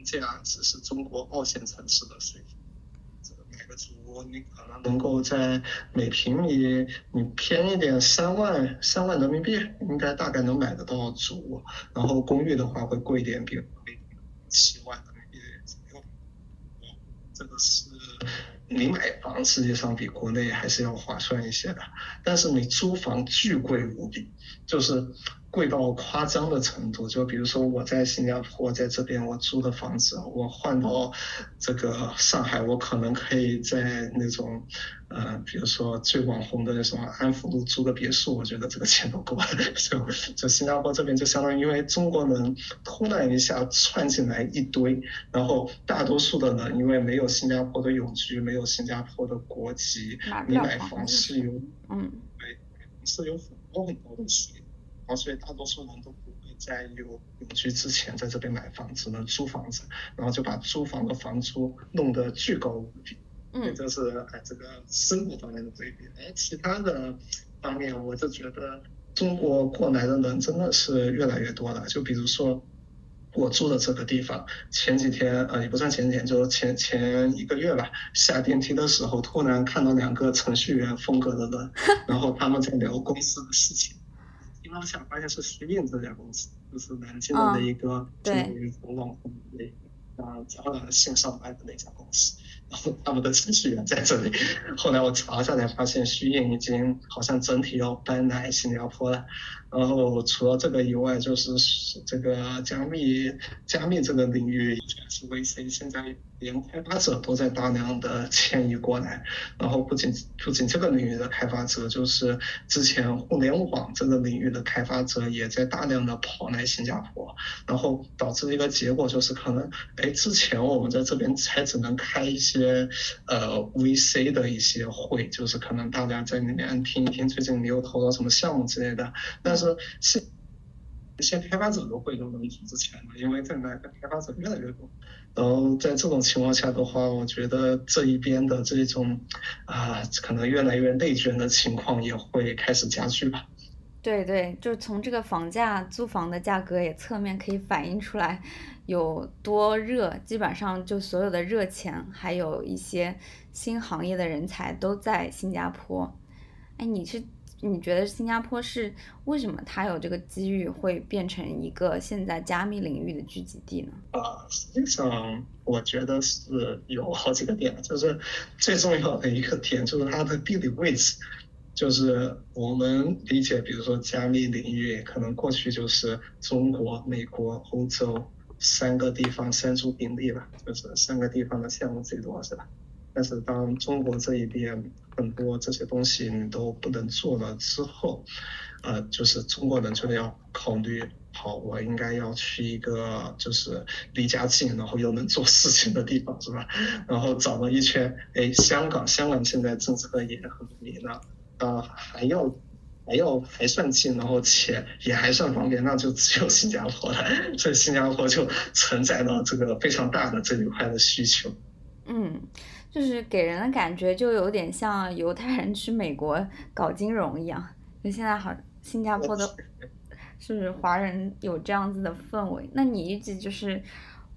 这样只是中国二线城市的水平。你可能能够在每平米你便宜点三万三万人民币，应该大概能买得到主。然后公寓的话会贵一点，比如七万人民币左右。这个是你买房实际上比国内还是要划算一些的，但是你租房巨贵无比，就是。贵到夸张的程度，就比如说我在新加坡，在这边我租的房子，我换到这个上海，我可能可以在那种，呃，比如说最网红的那种安福路租个别墅，我觉得这个钱都够了。就就新加坡这边就相当于因为中国人突然一下窜进来一堆，然后大多数的人因为没有新加坡的永居，没有新加坡的国籍，你买房是有，嗯，对，是有很多很多的税。所以大多数人都不会在有永居之前在这边买房，只能租房子，然后就把租房的房租弄得巨高无比。嗯，这是哎这个生活方面的对比。哎，其他的方面，我就觉得中国过来的人真的是越来越多了。就比如说我住的这个地方，前几天呃也不算前几天，就前前一个月吧，下电梯的时候突然看到两个程序员风格的人，然后他们在聊公司的事情。当下发现是虚印这家公司，就是南京的那一个对网红那啊加了线上卖的那家公司，然后他们的程序员在这里。后来我查一下才发现，虚印已经好像整体要搬来新加坡了。然后除了这个以外，就是这个加密加密这个领域，是 VC 现在。连开发者都在大量的迁移过来，然后不仅不仅这个领域的开发者，就是之前互联网这个领域的开发者也在大量的跑来新加坡，然后导致一个结果就是可能，哎，之前我们在这边才只能开一些呃 VC 的一些会，就是可能大家在里面听一听最近你又投了什么项目之类的，但是现一些开发者都会都能组织起来了，因为现在的开发者越来越多。然后在这种情况下的话，我觉得这一边的这种啊，可能越来越内卷的情况也会开始加剧吧。对对，就是从这个房价、租房的价格也侧面可以反映出来有多热。基本上就所有的热钱，还有一些新行业的人才都在新加坡。哎，你是？你觉得新加坡是为什么它有这个机遇会变成一个现在加密领域的聚集地呢？啊，实际上我觉得是有好几个点，就是最重要的一个点就是它的地理位置，就是我们理解，比如说加密领域可能过去就是中国、美国、欧洲三个地方三足鼎立吧，就是三个地方的项目最多是吧？但是当中国这一边很多这些东西你都不能做了之后，呃，就是中国人就要考虑，好，我应该要去一个就是离家近，然后又能做事情的地方，是吧？然后找了一圈，哎，香港，香港现在政策也很明了，呃，还要还要还算近，然后且也还算方便，那就只有新加坡了，所以新加坡就承载了这个非常大的这一块的需求。嗯。就是给人的感觉就有点像犹太人去美国搞金融一样，就现在好新加坡的，是华人有这样子的氛围。那你预计就是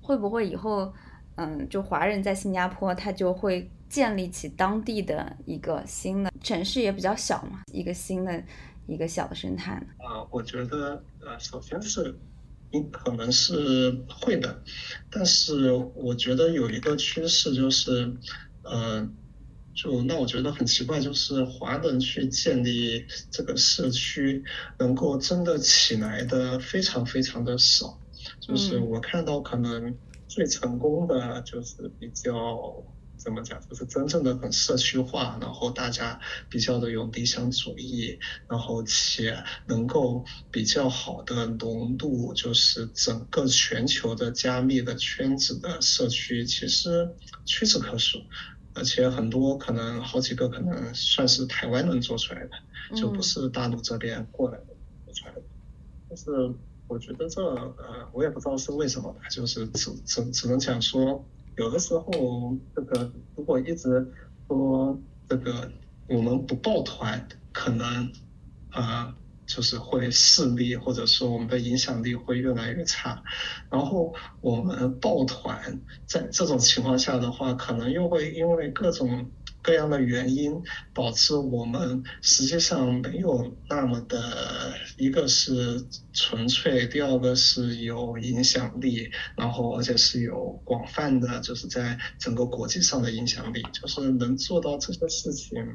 会不会以后，嗯，就华人在新加坡，他就会建立起当地的一个新的城市，也比较小嘛，一个新的一个小的生态呢？啊，我觉得呃，首先是。你可能是会的，但是我觉得有一个趋势就是，呃，就那我觉得很奇怪，就是华人去建立这个社区，能够真的起来的非常非常的少，就是我看到可能最成功的就是比较。怎么讲？就是真正的很社区化，然后大家比较的有理想主义，然后且能够比较好的融入，就是整个全球的加密的圈子的社区，其实屈指可数，而且很多可能好几个可能算是台湾人做出来的，就不是大陆这边过来的做出来的。但是我觉得这呃，我也不知道是为什么吧，就是只只只能讲说。有的时候，这个如果一直说这个我们不抱团，可能啊，就是会势力或者说我们的影响力会越来越差，然后我们抱团在这种情况下的话，可能又会因为各种各样的原因导致我们实际上没有那么的一个是纯粹，第二个是有影响力，然后而且是有广泛的，就是在整个国际上的影响力，就是能做到这些事情。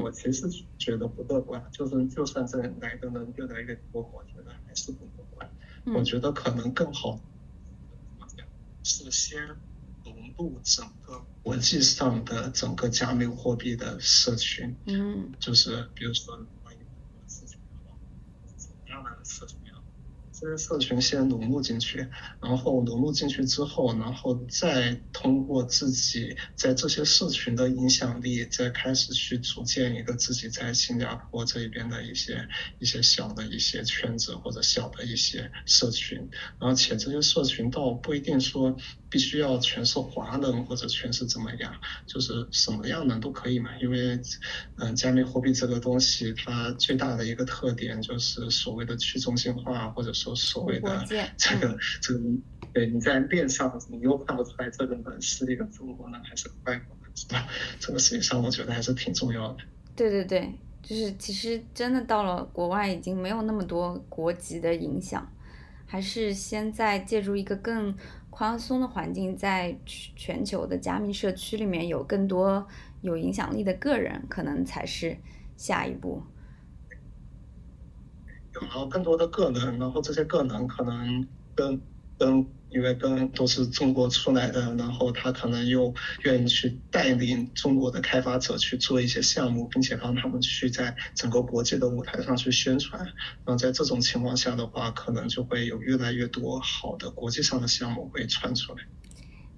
我其实觉得不乐观，就是就算这来的人越来越多，我觉得还是不乐观。我觉得可能更好，是先融入整个国际上的整个加密货币的社群。嗯，就是比如说关于社群，怎么样的社群？这些社群先融入进去，然后融入进去之后，然后再通过自己在这些社群的影响力，再开始去组建一个自己在新加坡这边的一些一些小的一些圈子或者小的一些社群，而且这些社群倒不一定说。必须要全是华人或者全是怎么样，就是什么样的都可以嘛。因为，嗯，加密货币这个东西，它最大的一个特点就是所谓的去中心化，或者说所谓的 这个这个，对，你在链上你又看不出来这个人是一个中国人还是外国人，是吧？这个实际上我觉得还是挺重要的。对对对，就是其实真的到了国外，已经没有那么多国籍的影响，还是先在借助一个更。宽松的环境在全球的加密社区里面有更多有影响力的个人，可能才是下一步。有了更多的个人，然后这些个人可能跟跟。因为跟都是中国出来的，然后他可能又愿意去带领中国的开发者去做一些项目，并且帮他们去在整个国际的舞台上去宣传。然后在这种情况下的话，可能就会有越来越多好的国际上的项目会传出来。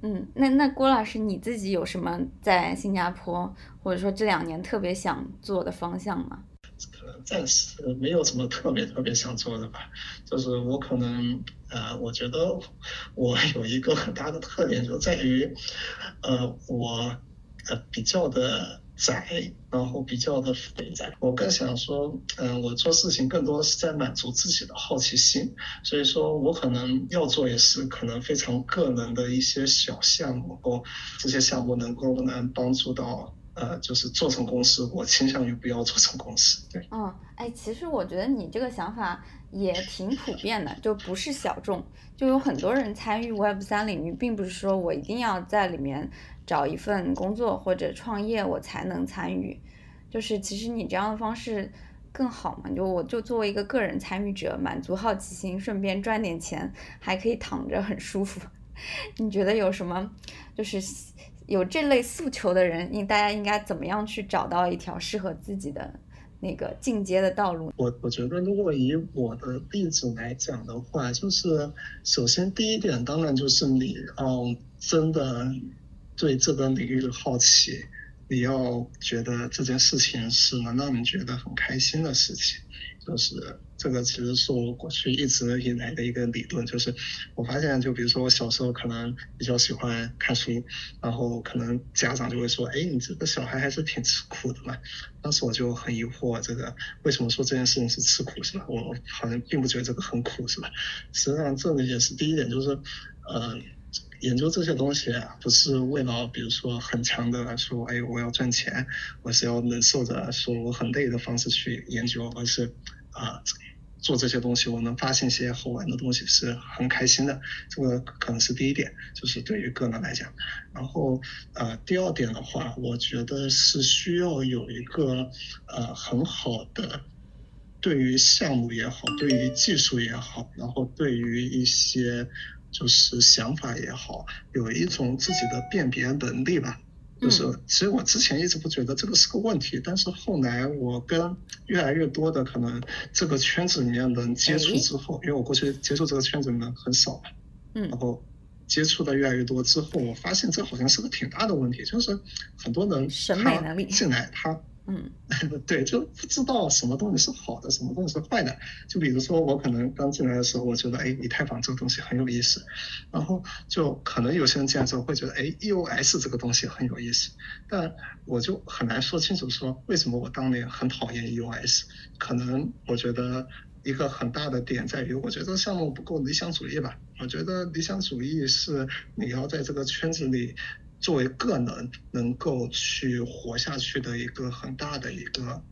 嗯，那那郭老师你自己有什么在新加坡或者说这两年特别想做的方向吗？暂时没有什么特别特别想做的吧，就是我可能呃，我觉得我有一个很大的特点就在于，呃，我呃比较的宅，然后比较的肥宅。我更想说，嗯，我做事情更多是在满足自己的好奇心，所以说我可能要做也是可能非常个人的一些小项目，或这些项目能够能帮助到。呃，就是做成公司，我倾向于不要做成公司。对，嗯，哎，其实我觉得你这个想法也挺普遍的，就不是小众，就有很多人参与 Web 三领域，并不是说我一定要在里面找一份工作或者创业我才能参与，就是其实你这样的方式更好嘛，就我就作为一个个人参与者，满足好奇心，顺便赚点钱，还可以躺着很舒服。你觉得有什么就是？有这类诉求的人，应大家应该怎么样去找到一条适合自己的那个进阶的道路？我我觉得，如果以我的例子来讲的话，就是首先第一点，当然就是你要真的对这个领域的好奇，你要觉得这件事情是能让你觉得很开心的事情，就是。这个其实是我过去一直以来的一个理论，就是我发现，就比如说我小时候可能比较喜欢看书，然后可能家长就会说，哎，你这个小孩还是挺吃苦的嘛。当时我就很疑惑，这个为什么说这件事情是吃苦，是吧？我好像并不觉得这个很苦，是吧？实际上，这个也是第一点，就是，呃，研究这些东西，不是为了比如说很强的说，哎，我要赚钱，我是要忍受着说我很累的方式去研究，而是。啊，做这些东西，我能发现一些好玩的东西，是很开心的。这个可能是第一点，就是对于个人来讲。然后，呃，第二点的话，我觉得是需要有一个呃很好的，对于项目也好，对于技术也好，然后对于一些就是想法也好，有一种自己的辨别能力吧。就是，其实我之前一直不觉得这个是个问题，但是后来我跟越来越多的可能这个圈子里面人接触之后，因为我过去接触这个圈子里面很少嘛，嗯，然后接触的越来越多之后，我发现这好像是个挺大的问题，就是很多人审美能力进来他嗯，对，就不知道什么东西是好的，什么东西是坏的。就比如说，我可能刚进来的时候，我觉得，哎，以太坊这个东西很有意思，然后就可能有些人进来之后会觉得，哎，EOS 这个东西很有意思，但我就很难说清楚说为什么我当年很讨厌 EOS。可能我觉得一个很大的点在于，我觉得项目不够理想主义吧。我觉得理想主义是你要在这个圈子里。作为个人能够去活下去的一个很大的一个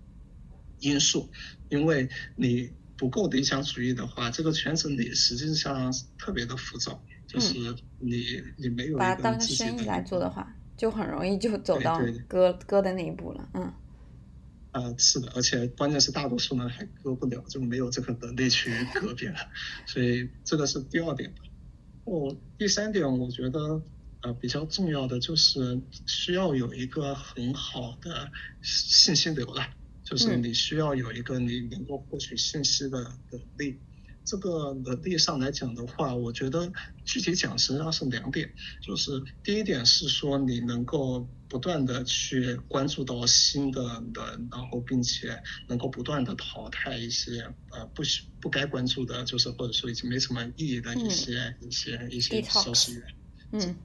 因素，因为你不够理想主义的话，这个圈子里实际上特别的浮躁，就是你你没有把它当生意来做的话，就很容易就走到割割的那一步了，嗯。啊，是的，而且关键是大多数人还割不了，就没有这个能力去 割别人，所以这个是第二点吧。哦，第三点，我觉得。呃，比较重要的就是需要有一个很好的信息流了，就是你需要有一个你能够获取信息的能力。这个能力上来讲的话，我觉得具体讲实际上是两点，就是第一点是说你能够不断的去关注到新的人，然后并且能够不断的淘汰一些呃不需不该关注的，就是或者说已经没什么意义的一些一些一些消息源。嗯。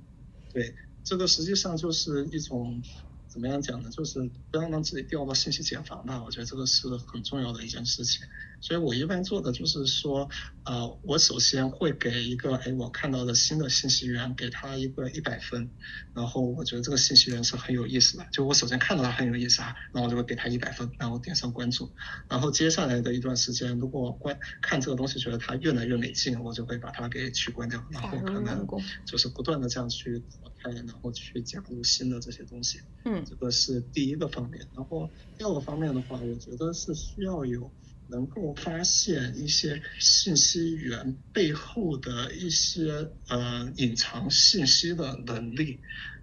对，这个实际上就是一种怎么样讲呢？就是不要让自己掉到信息茧房吧。我觉得这个是很重要的一件事情。所以我一般做的就是说，呃，我首先会给一个，哎，我看到的新的信息源，给他一个一百分，然后我觉得这个信息源是很有意思的，就我首先看到它很有意思啊，然后我就会给他一百分，然后点上关注，然后接下来的一段时间，如果关看这个东西觉得它越来越没劲，我就会把它给取关掉，然后可能就是不断的这样去淘汰，然后去加入新的这些东西，嗯，这个是第一个方面，然后第二个方面的话，我觉得是需要有。能够发现一些信息源背后的一些呃隐藏信息的能力，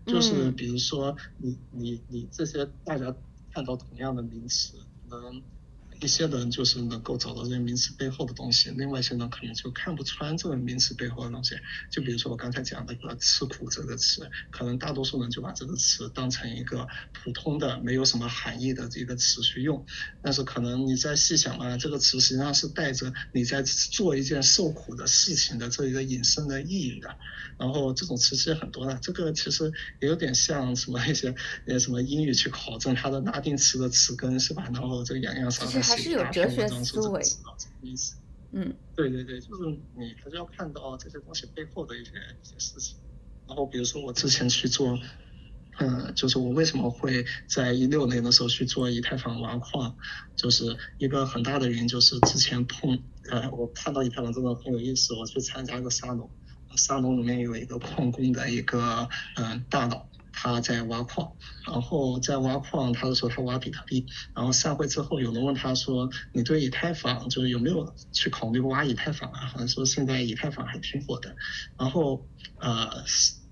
就是比如说你你你这些大家看到同样的名词能。一些人就是能够找到这些名词背后的东西，另外一些人可能就看不穿这个名词背后的东西。就比如说我刚才讲那个“吃苦”这个词，可能大多数人就把这个词当成一个普通的、没有什么含义的这个词去用。但是可能你再细想啊，这个词实际上是带着你在做一件受苦的事情的这一个隐身的意义的。然后这种词其实很多的，这个其实也有点像什么一些呃什么英语去考证它的拉丁词的词根是吧？然后这个洋洋洒洒写一大篇文章说这个词啊什么意思？嗯，对对对，就是你还是要看到这些东西背后的一些一些事情。然后比如说我之前去做，嗯，就是我为什么会在一六年的时候去做以太坊挖矿，就是一个很大的原因就是之前碰呃我看到以太坊真的很有意思，我去参加一个沙龙。沙龙里面有一个矿工的一个嗯大佬，他在挖矿，然后在挖矿，他就说他挖比特币。然后散会之后，有人问他说：“你对以太坊就是有没有去考虑挖以太坊啊？”好像说现在以太坊还挺火的。然后呃。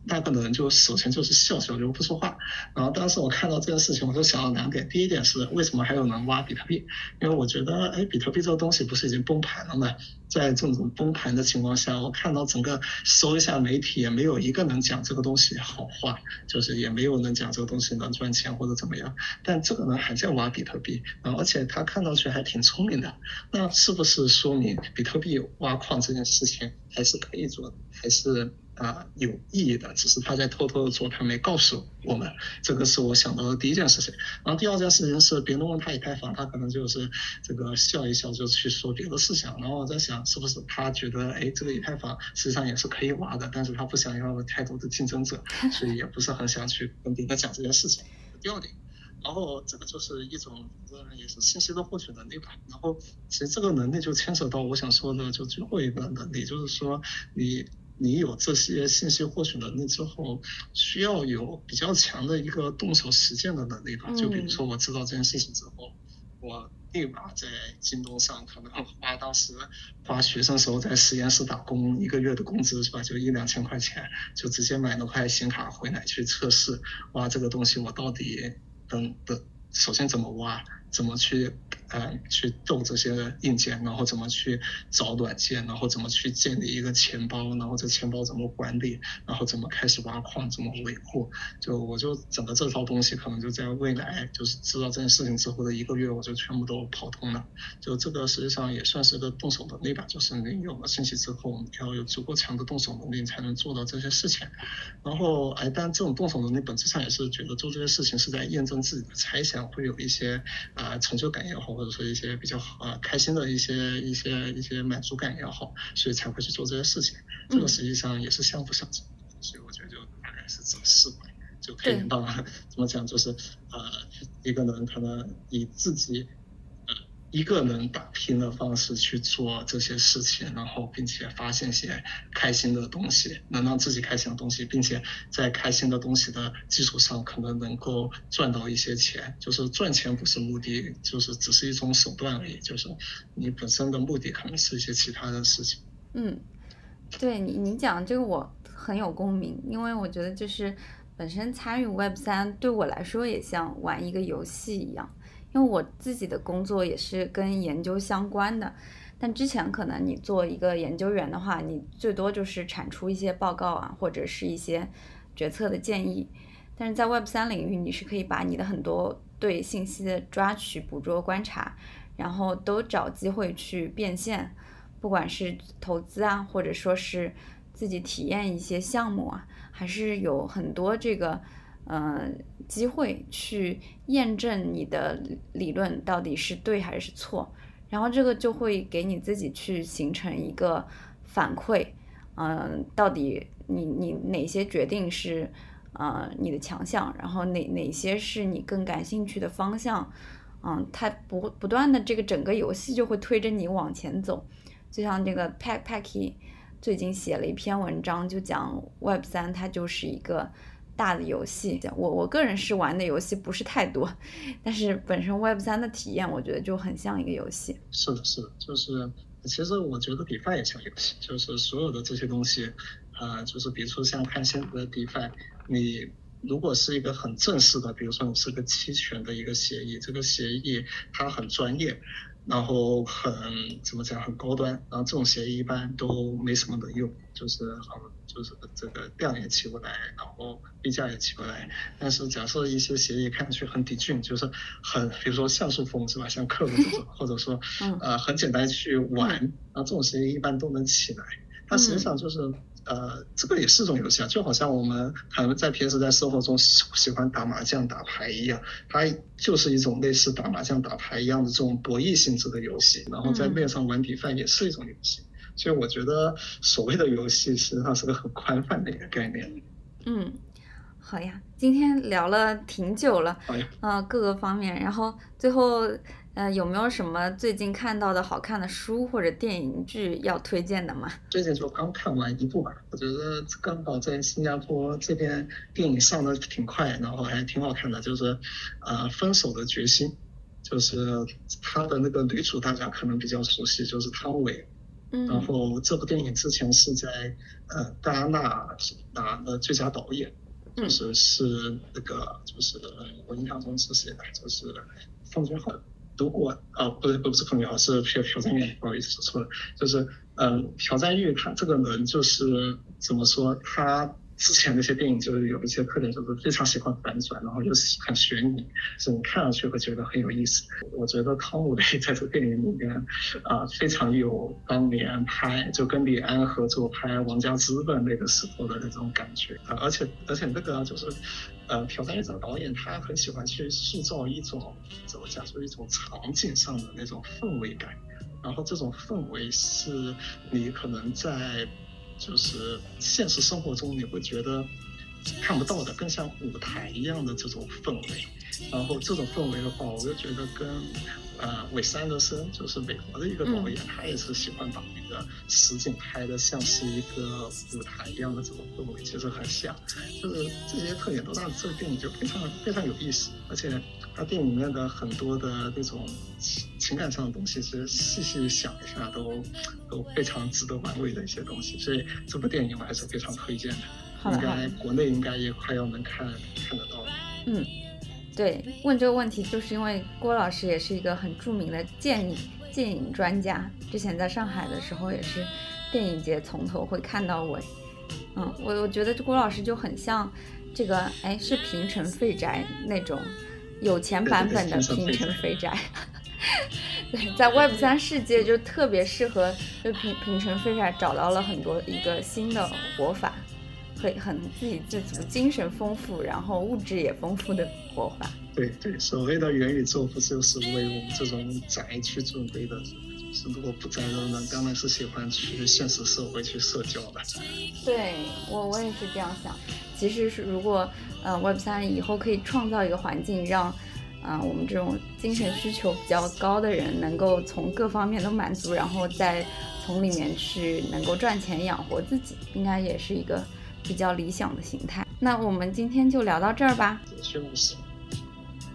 大部分人就首先就是笑笑就不说话，然后当时我看到这件事情，我就想到两点。第一点是为什么还有人挖比特币？因为我觉得，哎，比特币这个东西不是已经崩盘了吗？在这种崩盘的情况下，我看到整个搜一下媒体，也没有一个能讲这个东西好话，就是也没有人讲这个东西能赚钱或者怎么样。但这个人还在挖比特币，然后而且他看上去还挺聪明的，那是不是说明比特币挖矿这件事情还是可以做的？还是？啊，有意义的，只是他在偷偷的做，他没告诉我们。这个是我想到的第一件事情。然后第二件事情是，别人问他以太坊，他可能就是这个笑一笑，就去说别的事情。然后我在想，是不是他觉得，哎，这个以太坊实际上也是可以挖的，但是他不想要太多的竞争者，所以也不是很想去跟别人讲这件事情。第二点，然后这个就是一种，也是信息的获取能力吧。然后其实这个能力就牵扯到我想说的，就最后一个能力，就是说你。你有这些信息获取能力之后，需要有比较强的一个动手实践的能力吧？就比如说，我知道这件事情之后，我立马在京东上可能花当时花学生时候在实验室打工一个月的工资是吧？就一两千块钱，就直接买了块显卡回来去测试，哇这个东西我到底等等，首先怎么挖？怎么去。呃，去动这些硬件，然后怎么去找软件，然后怎么去建立一个钱包，然后这钱包怎么管理，然后怎么开始挖矿，怎么维护，就我就整个这套东西，可能就在未来，就是知道这件事情之后的一个月，我就全部都跑通了。就这个实际上也算是个动手能力吧，就是你有了信息之后，你要有足够强的动手能力，才能做到这些事情。然后，哎，但这种动手能力本质上也是觉得做这些事情是在验证自己的猜想，会有一些啊成就感也好。或者说一些比较呃开心的一些一些一些满足感也好，所以才会去做这些事情。这个实际上也是相辅相成，所以我觉得就大概是这么四块，就可以到 怎么讲，就是呃一个人可能以自己。一个人打拼的方式去做这些事情，然后并且发现些开心的东西，能让自己开心的东西，并且在开心的东西的基础上，可能能够赚到一些钱。就是赚钱不是目的，就是只是一种手段而已。就是你本身的目的可能是一些其他的事情。嗯，对你你讲这个我很有共鸣，因为我觉得就是本身参与 Web 三对我来说也像玩一个游戏一样。因为我自己的工作也是跟研究相关的，但之前可能你做一个研究员的话，你最多就是产出一些报告啊，或者是一些决策的建议。但是在 Web 三领域，你是可以把你的很多对信息的抓取、捕捉、观察，然后都找机会去变现，不管是投资啊，或者说是自己体验一些项目啊，还是有很多这个。嗯，机会去验证你的理论到底是对还是错，然后这个就会给你自己去形成一个反馈，嗯，到底你你哪些决定是呃你的强项，然后哪哪些是你更感兴趣的方向，嗯，它不不断的这个整个游戏就会推着你往前走，就像这个 Pack Packy 最近写了一篇文章，就讲 Web 三它就是一个。大的游戏，我我个人是玩的游戏不是太多，但是本身 Web 三的体验，我觉得就很像一个游戏。是的，是的，就是其实我觉得 DeFi 也像游戏，就是所有的这些东西，呃，就是比如说像看现在的 DeFi，你如果是一个很正式的，比如说你是个期权的一个协议，这个协议它很专业。然后很怎么讲很高端，然后这种协议一般都没什么能用，就是很就是这个量也起不来，然后币价也起不来。但是假设一些协议看上去很抵俊，就是很比如说像素风是吧，像克鲁这种，或者说 呃很简单去玩，然后这种协议一般都能起来。它实际上就是。呃，这个也是种游戏啊，就好像我们可能在平时在生活中喜喜欢打麻将、打牌一样，它就是一种类似打麻将、打牌一样的这种博弈性质的游戏。然后在面上玩底饭也是一种游戏，所以我觉得所谓的游戏实际上是个很宽泛的一个概念。嗯，好呀，今天聊了挺久了，好呀，啊，各个方面，然后最后。呃，有没有什么最近看到的好看的书或者电影剧要推荐的吗？最近就刚看完一部吧，我觉得刚好在新加坡这边电影上的挺快，然后还挺好看的，就是呃《分手的决心》，就是他的那个女主大家可能比较熟悉，就是汤唯。嗯。然后这部电影之前是在呃戴安娜拿了最佳导演，就是是那个就是我印象中是谁来，就是奉俊昊。如果啊，不是不是彭俊昊，是朴朴赞玉，不好意思说错了，就是嗯，朴赞玉他这个人就是怎么说他。之前那些电影就是有一些特点，就是非常喜欢反转，然后又很悬疑，是你看上去会觉得很有意思。我觉得汤姆雷在这电影里面啊，非常有当年拍就跟李安合作拍《王家之本》那个时候的那种感觉。而且而且那个就是，呃，朴赞郁导演他很喜欢去塑造一种怎么讲，就是一种场景上的那种氛围感，然后这种氛围是你可能在。就是现实生活中你会觉得看不到的，更像舞台一样的这种氛围。然后这种氛围的话，我就觉得跟呃韦斯安德森，就是美国的一个导演，他也是喜欢把那个实景拍的像是一个舞台一样的这种氛围，其实很像。就是这些特点都让这个电影就非常非常有意思，而且它电影里面的很多的那种情情感上的东西，其实细细想一下都都非常值得玩味的一些东西。所以这部电影我还是非常推荐的。应该国内应该也快要能看看得到了。嗯。对，问这个问题就是因为郭老师也是一个很著名的电影电影专家，之前在上海的时候也是电影节从头会看到尾。嗯，我我觉得郭老师就很像这个，哎，是平城废宅那种有钱版本的平成肥宅。对，在 Web 三世界就特别适合，就平平成肥宅找到了很多一个新的活法。很很自给自足、精神丰富，然后物质也丰富的活法。对对，所谓的元宇宙不就是为我们这种宅去准备的？就是如果不宅的人，当然是喜欢去现实社会去社交的。对我我也是这样想。其实是如果呃 Web 三以后可以创造一个环境，让嗯我们这种精神需求比较高的人能够从各方面都满足，然后再从里面去能够赚钱养活自己，应该也是一个。比较理想的形态，那我们今天就聊到这儿吧。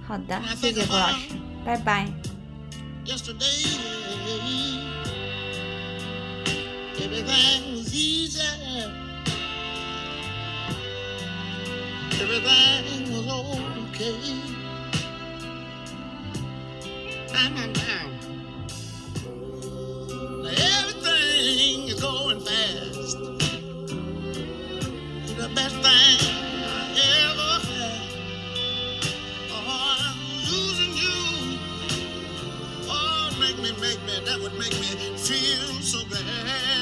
好的，谢谢郭老师，拜拜。yesterday. Everything was easy. Everything was okay. I'm not down. Everything is going fast. The best thing. That would make me feel so bad.